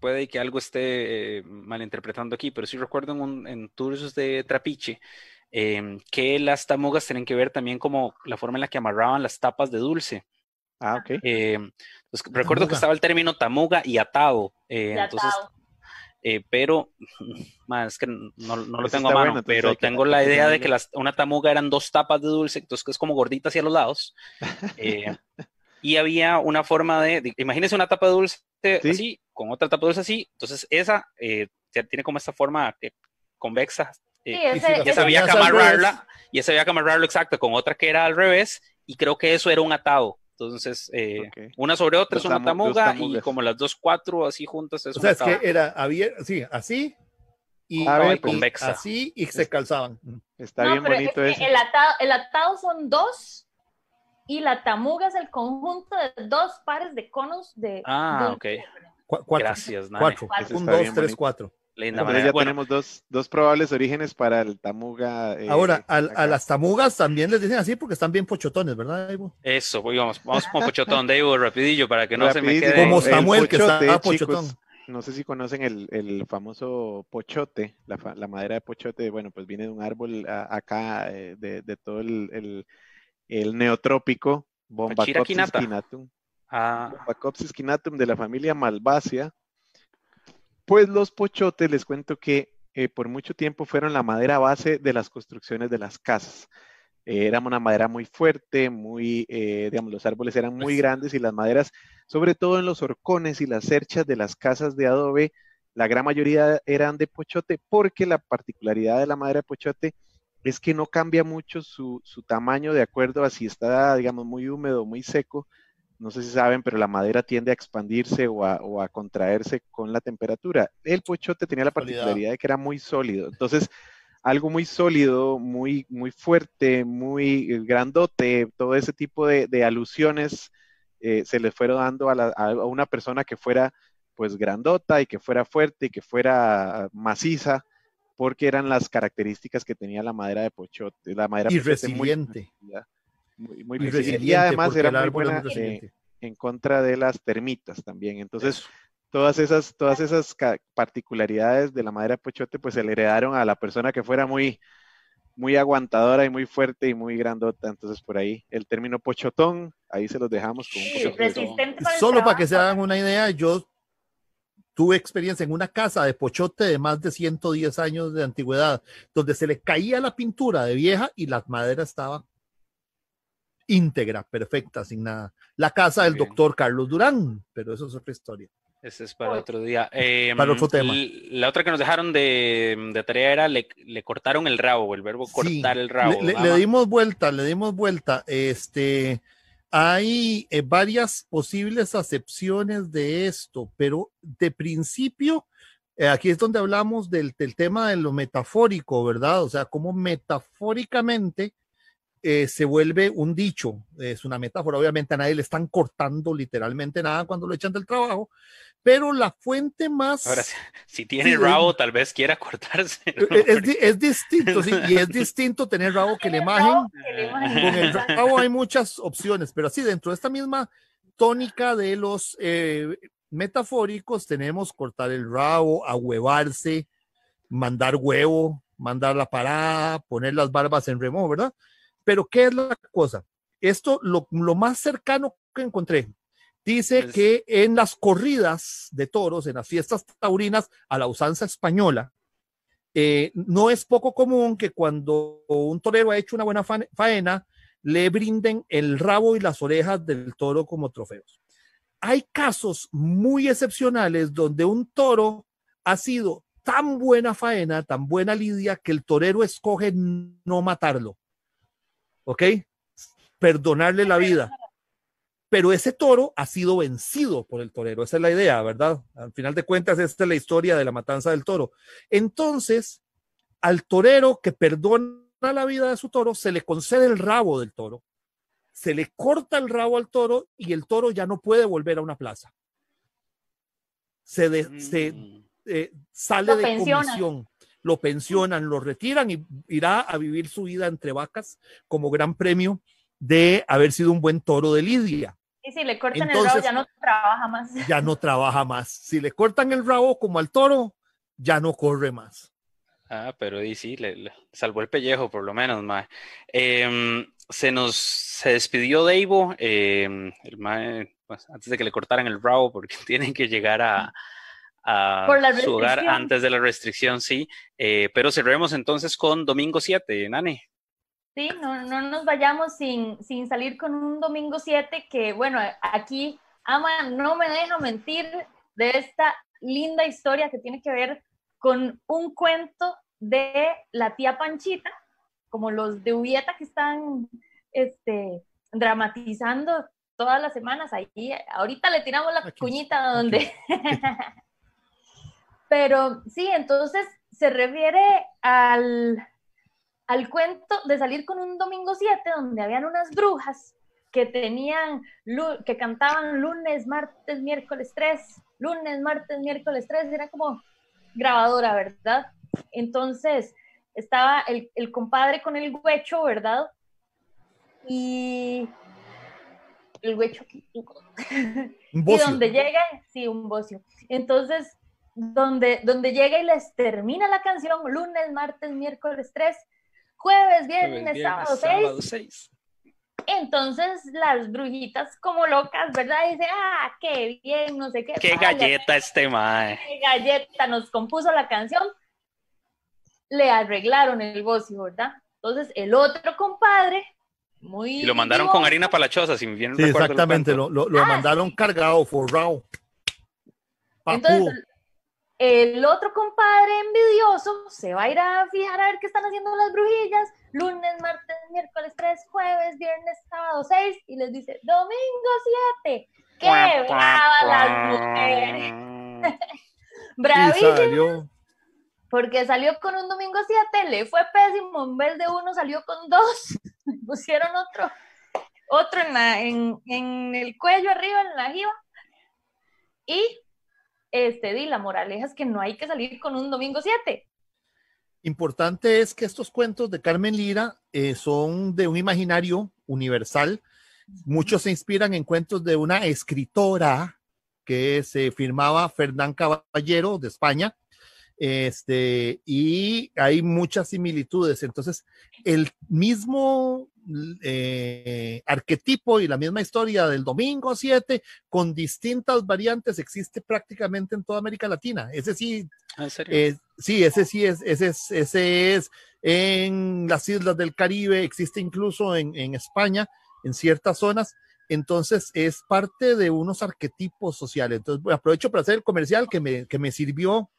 Speaker 1: puede, que algo esté eh, malinterpretando aquí, pero sí recuerdo en, un, en tours de Trapiche em, que las tamugas tienen que ver también como la forma en la que amarraban las tapas de dulce.
Speaker 3: Ah, ok.
Speaker 1: Em, pues, recuerdo que estaba el término tamuga y atado. Eh, entonces, eh, pero más es que no, lo tengo a mano, pero tengo la idea de que las, una tamuga eran dos tapas de dulce, entonces que es como gordita hacia los lados. Eh, y había una forma de, imagínense una tapa de dulce así, con otra tapa de dulce así, entonces esa eh, tiene como esta forma convexa. y esa había que amarrarla, y esa había que amarrarlo exacto con otra que era al revés, y creo que eso era un atado. Entonces, eh, una sobre otra es una tamuga y como las dos, cuatro así juntas es
Speaker 4: O sea, es que era, había, sí, así y, convexa. así y se calzaban.
Speaker 3: Está bien bonito eso.
Speaker 5: El atado, el atado son dos y la tamuga es el conjunto de dos pares de conos de.
Speaker 1: Ah, ok.
Speaker 4: Gracias, Cuatro. Un, dos, tres, cuatro.
Speaker 3: Linda ya tenemos dos, dos, probables orígenes para el tamuga.
Speaker 4: Eh, Ahora, a, las tamugas también les dicen así porque están bien pochotones, ¿verdad, Ivo?
Speaker 1: Eso, pues, vamos, vamos con pochotón de Ivo rapidillo para que no se me quede.
Speaker 4: Como Samuel, que está pochotón.
Speaker 3: no sé si conocen el, el famoso pochote, la, la, madera de pochote, bueno, pues viene de un árbol acá eh, de, de, todo el, el, el neotrópico, Bombacopsis quinatum. Ah. Bombacopsis quinatum de la familia Malvasia pues los pochotes, les cuento que eh, por mucho tiempo fueron la madera base de las construcciones de las casas. Eh, era una madera muy fuerte, muy, eh, digamos, los árboles eran muy grandes y las maderas, sobre todo en los horcones y las cerchas de las casas de adobe, la gran mayoría eran de pochote porque la particularidad de la madera de pochote es que no cambia mucho su, su tamaño de acuerdo a si está, digamos, muy húmedo o muy seco, no sé si saben, pero la madera tiende a expandirse o a, contraerse con la temperatura. El pochote tenía la particularidad de que era muy sólido. Entonces, algo muy sólido, muy, muy fuerte, muy eh, grandote, todo ese tipo de, alusiones eh, se le fueron dando a, una persona que fuera pues grandota y que fuera fuerte y que fuera maciza, porque eran las características que tenía la madera de pochote, la madera
Speaker 4: y resiliente
Speaker 3: muy, y, además era muy buena eh, en contra de las termitas también. Entonces, todas esas, todas esas particularidades de la madera pochote, pues se le heredaron a la persona que fuera muy, muy aguantadora y muy fuerte y muy grandota. Entonces, por ahí el término pochotón, ahí se los dejamos con
Speaker 5: un
Speaker 4: Solo para que se hagan una idea, yo tuve experiencia en una casa de pochote de más de 110 años de antigüedad, donde se le caía la pintura de vieja y la madera estaba íntegra, perfecta, sin nada. La casa del doctor Carlos Durán, pero eso es otra historia.
Speaker 1: Ese es para otro día. Em,
Speaker 4: para otro tema.
Speaker 1: La otra que nos dejaron de, tarea era le, cortaron el rabo, el verbo cortar el rabo.
Speaker 4: Le, dimos vuelta, le dimos vuelta. Este, hay eh, varias posibles acepciones de esto, pero de principio, eh, aquí es donde hablamos del, del, tema de lo metafórico, ¿verdad? O sea, cómo metafóricamente eh, se vuelve un dicho, es una metáfora, obviamente a nadie le están cortando literalmente nada cuando lo echan del trabajo, pero la fuente más...
Speaker 1: Ahora, si tiene rabo, tal vez quiera cortarse.
Speaker 4: Es, distinto, sí, y es distinto tener rabo que la imagen. Con el rabo hay muchas opciones, pero así dentro de esta misma tónica de los eh, metafóricos tenemos cortar el rabo, ahuevarse, mandar huevo, mandar la parada, poner las barbas en remo, ¿verdad? Pero ¿qué es la cosa? Esto, lo, más cercano que encontré, dice que en las corridas de toros, en las fiestas taurinas a la usanza española, eh, no es poco común que cuando un torero ha hecho una buena faena, le brinden el rabo y las orejas del toro como trofeos. Hay casos muy excepcionales donde un toro ha sido tan buena faena, tan buena lidia, que el torero escoge no matarlo. ¿Ok? Perdonarle la vida. Pero ese toro ha sido vencido por el torero. Esa es la idea, ¿verdad? Al final de cuentas, esta es la historia de la matanza del toro. Entonces, al torero que perdona la vida de su toro, se le concede el rabo del toro, se le corta el rabo al toro y el toro ya no puede volver a una plaza. Se, mm. eh, sale de comisión lo pensionan, lo retiran y irá a vivir su vida entre vacas como gran premio de haber sido un buen toro de Lidia.
Speaker 5: Y si le cortan el rabo ya no trabaja más.
Speaker 4: Ya no trabaja más. Si le cortan el rabo como al toro, ya no corre más.
Speaker 1: Ah, pero y sí, le, salvó el pellejo por lo menos, mae. Em, se nos se despidió Deivo, eh, el mae, pues, antes de que le cortaran el rabo porque tienen que llegar a, a su hogar antes de la restricción, sí. Eh, pero cerremos entonces con domingo 7, Nane.
Speaker 5: Sí, no, no nos vayamos sin, sin salir con un domingo 7 que, bueno, aquí Ama no me deja mentir de esta linda historia que tiene que ver con un cuento de la tía Panchita, como los de Ubieta que están este, dramatizando todas las semanas. Ahí, ahorita le tiramos la cuñita donde, Pero sí, entonces se refiere al, al cuento de salir con un domingo 7 donde habían unas brujas que tenían, que cantaban lunes, martes, miércoles 3, lunes, martes, miércoles 3, era como grabadora, ¿verdad? Entonces estaba el, el compadre con el huecho, ¿verdad? Y el huecho, y donde llega, sí, un bocio. Entonces donde, donde llega y les termina la canción lunes, martes, miércoles 3, jueves, viernes, sábado 6. Entonces las brujitas como locas, ¿verdad? Dicen, ah, qué bien, no sé qué.
Speaker 1: Qué galleta este mae.
Speaker 5: Qué galleta nos compuso la canción. Le arreglaron el bocio, ¿verdad? Entonces el otro compadre, muy...
Speaker 1: Y lo mandaron con harina palachosa, si bien
Speaker 4: sí, Exactamente, lo, lo, ah, mandaron cargado, forrado.
Speaker 5: Entonces el otro compadre envidioso se va a ir a fijar a ver qué están haciendo las brujillas, lunes, martes, miércoles 3, jueves, viernes, sábado 6, y les dice, domingo 7. ¡Qué brava las mujeres! Bravísimo. Porque salió con un domingo 7, le fue pésimo, en vez de uno salió con dos, pusieron otro, otro en, la, en, en el cuello arriba, en la jiba, y este, di, la moraleja es que no hay que salir con un domingo 7.
Speaker 4: Importante es que estos cuentos de Carmen Lira eh, son de un imaginario universal. Muchos se inspiran en cuentos de una escritora que se firmaba Fernán Caballero de España. Este, y hay muchas similitudes. Entonces, el mismo eh, arquetipo y la misma historia del domingo 7 con distintas variantes existe prácticamente en toda América Latina. Ese sí,
Speaker 1: ah,
Speaker 4: sí, ese sí es, ese es, ese es en las islas del Caribe, existe incluso en, en España, en ciertas zonas. Entonces es parte de unos arquetipos sociales. Entonces aprovecho para hacer el comercial que me, que me sirvió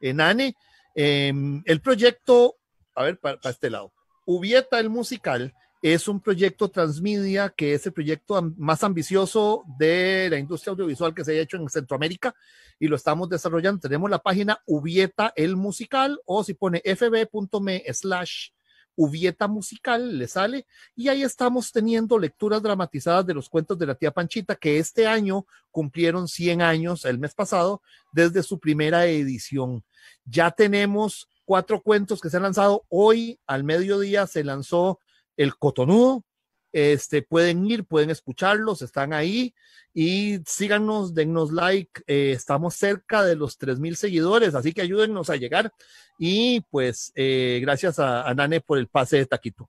Speaker 4: en ANE. Em, el proyecto, a ver, para, para este lado, Ubieta el musical es un proyecto transmedia que es el proyecto más ambicioso de la industria audiovisual que se ha hecho en Centroamérica y lo estamos desarrollando. Tenemos la página Ubieta el musical o si pone fb.me slash Ubieta musical, le sale y ahí estamos teniendo lecturas dramatizadas de los cuentos de la tía Panchita que este año cumplieron 100 años el mes pasado desde su primera edición. Ya tenemos cuatro cuentos que se han lanzado. Hoy al mediodía se lanzó el Cotonudo. Este, pueden ir, pueden escucharlos, están ahí y síganos, dennos like. Eh, estamos cerca de los 3000 seguidores, así que ayúdennos a llegar. Y pues, eh, gracias a, Nane por el pase de Taquito.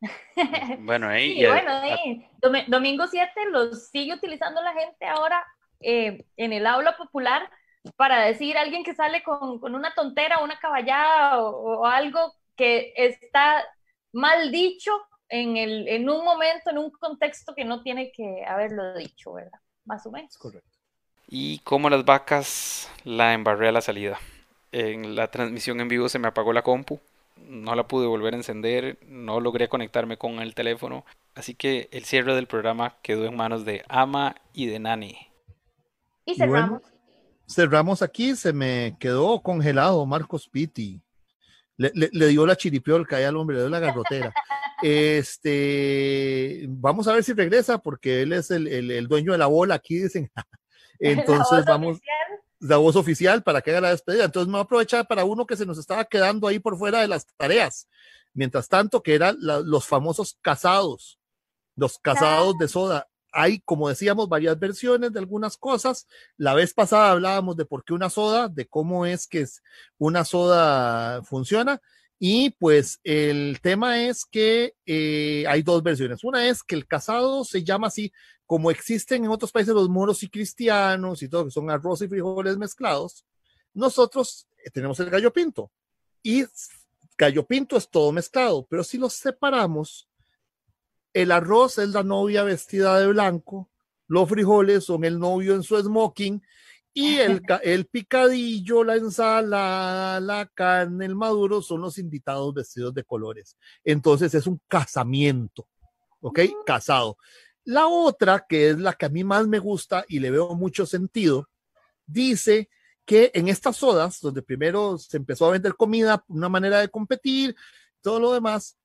Speaker 5: bueno, ahí. Domingo 7 los sigue utilizando la gente ahora eh, en el aula popular para decir a alguien que sale con, una tontera, una caballada o algo que está mal dicho en, el, en un momento, en un contexto que no tiene que haberlo dicho, ¿verdad? Más o menos.
Speaker 1: Correcto. Y como las vacas la embarré a la salida. En la transmisión en vivo se me apagó la compu, no la pude volver a encender, no logré conectarme con el teléfono, así que el cierre del programa quedó en manos de Ama y de Nani.
Speaker 5: Y cerramos.
Speaker 4: cerramos aquí, se me quedó congelado Marcos Pitti. Le, le, dio la chiripiolca ahí al hombre, le dio la garrotera. Este, vamos a ver si regresa porque él es el, el, dueño de la bola aquí, dicen. Entonces vamos, la voz oficial para que haga la despedida. Entonces me voy a aprovechar para uno que se nos estaba quedando ahí por fuera de las tareas. Mientras tanto, que eran los famosos casados, los casados de soda. Hay, como decíamos, varias versiones de algunas cosas. La vez pasada hablábamos de por qué una soda, de cómo es que una soda funciona. Y pues el tema es que eh, hay dos versiones. Una es que el casado se llama así, como existen en otros países los moros y cristianos y todo, que son arroz y frijoles mezclados. Nosotros eh, tenemos el gallo pinto. Y gallo pinto es todo mezclado, pero si los separamos, el arroz es la novia vestida de blanco, los frijoles son el novio en su smoking y el, el picadillo, la ensalada, la carne, el maduro son los invitados vestidos de colores. Entonces es un casamiento, ¿ok? Casado. La otra, que es la que a mí más me gusta y le veo mucho sentido, dice que en estas sodas, donde primero se empezó a vender comida, una manera de competir, todo lo demás,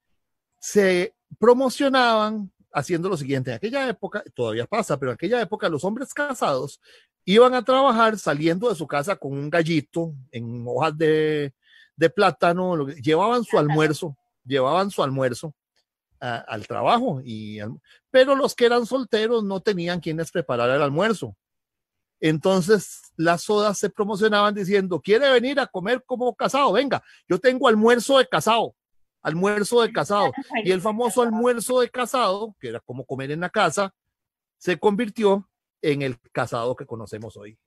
Speaker 4: se promocionaban haciendo lo siguiente. En aquella época, todavía pasa, pero en aquella época los hombres casados iban a trabajar saliendo de su casa con un gallito en hojas de, plátano, llevaban su almuerzo, llevaban su almuerzo al trabajo, y, pero los que eran solteros no tenían quienes preparar el almuerzo. Entonces las sodas se promocionaban diciendo, quiere venir a comer como casado, venga, yo tengo almuerzo de casado, almuerzo de casado. Y el famoso almuerzo de casado, que era como comer en la casa, se convirtió en el casado que conocemos hoy.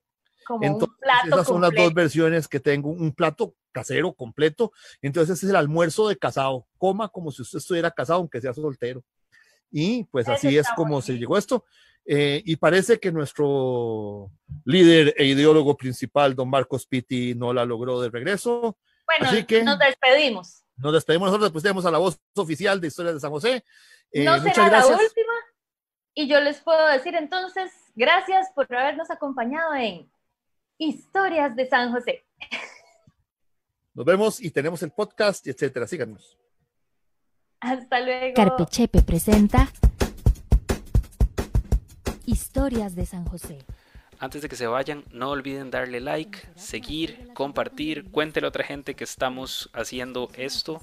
Speaker 4: Entonces, esas son las dos versiones que tengo, un plato casero completo. Entonces, ese es el almuerzo de casado. Coma como si usted estuviera casado, aunque sea soltero. Y pues así es como se llegó esto. Eh, y parece que nuestro líder e ideólogo principal, don Marcos Pitti, no la logró de regreso.
Speaker 5: Bueno, así que nos despedimos.
Speaker 4: Nos despedimos nosotros, después tenemos a la voz oficial de Historias de San José.
Speaker 5: Eh, no será la última. Y yo les puedo decir entonces Gracias por habernos acompañado en Historias de San José.
Speaker 4: Nos vemos y tenemos el podcast, etcétera. Síganos.
Speaker 5: Hasta luego.
Speaker 2: Carpechepe presenta Historias de San José.
Speaker 1: Antes de que se vayan, no olviden darle like, seguir, compartir, cuéntele a otra gente que estamos haciendo esto.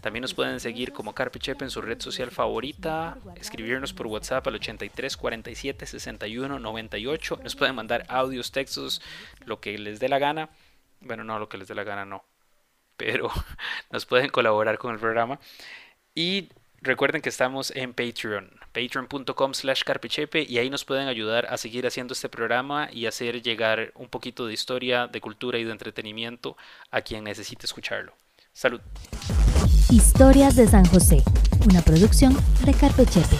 Speaker 1: También nos pueden seguir como Carpechepe en su red social favorita, escribirnos por WhatsApp al 83 47 61 98. Nos pueden mandar audios, textos, lo que les dé la gana. Bueno, no, lo que les dé la gana no. Pero nos pueden colaborar con el programa. Y recuerden que estamos en Patreon, patreon.com slash carpechepe y ahí nos pueden ayudar a seguir haciendo este programa y hacer llegar un poquito de historia, de cultura y de entretenimiento a quien necesite escucharlo. Salud.
Speaker 2: Historias de San José, una producción de Carpechepe.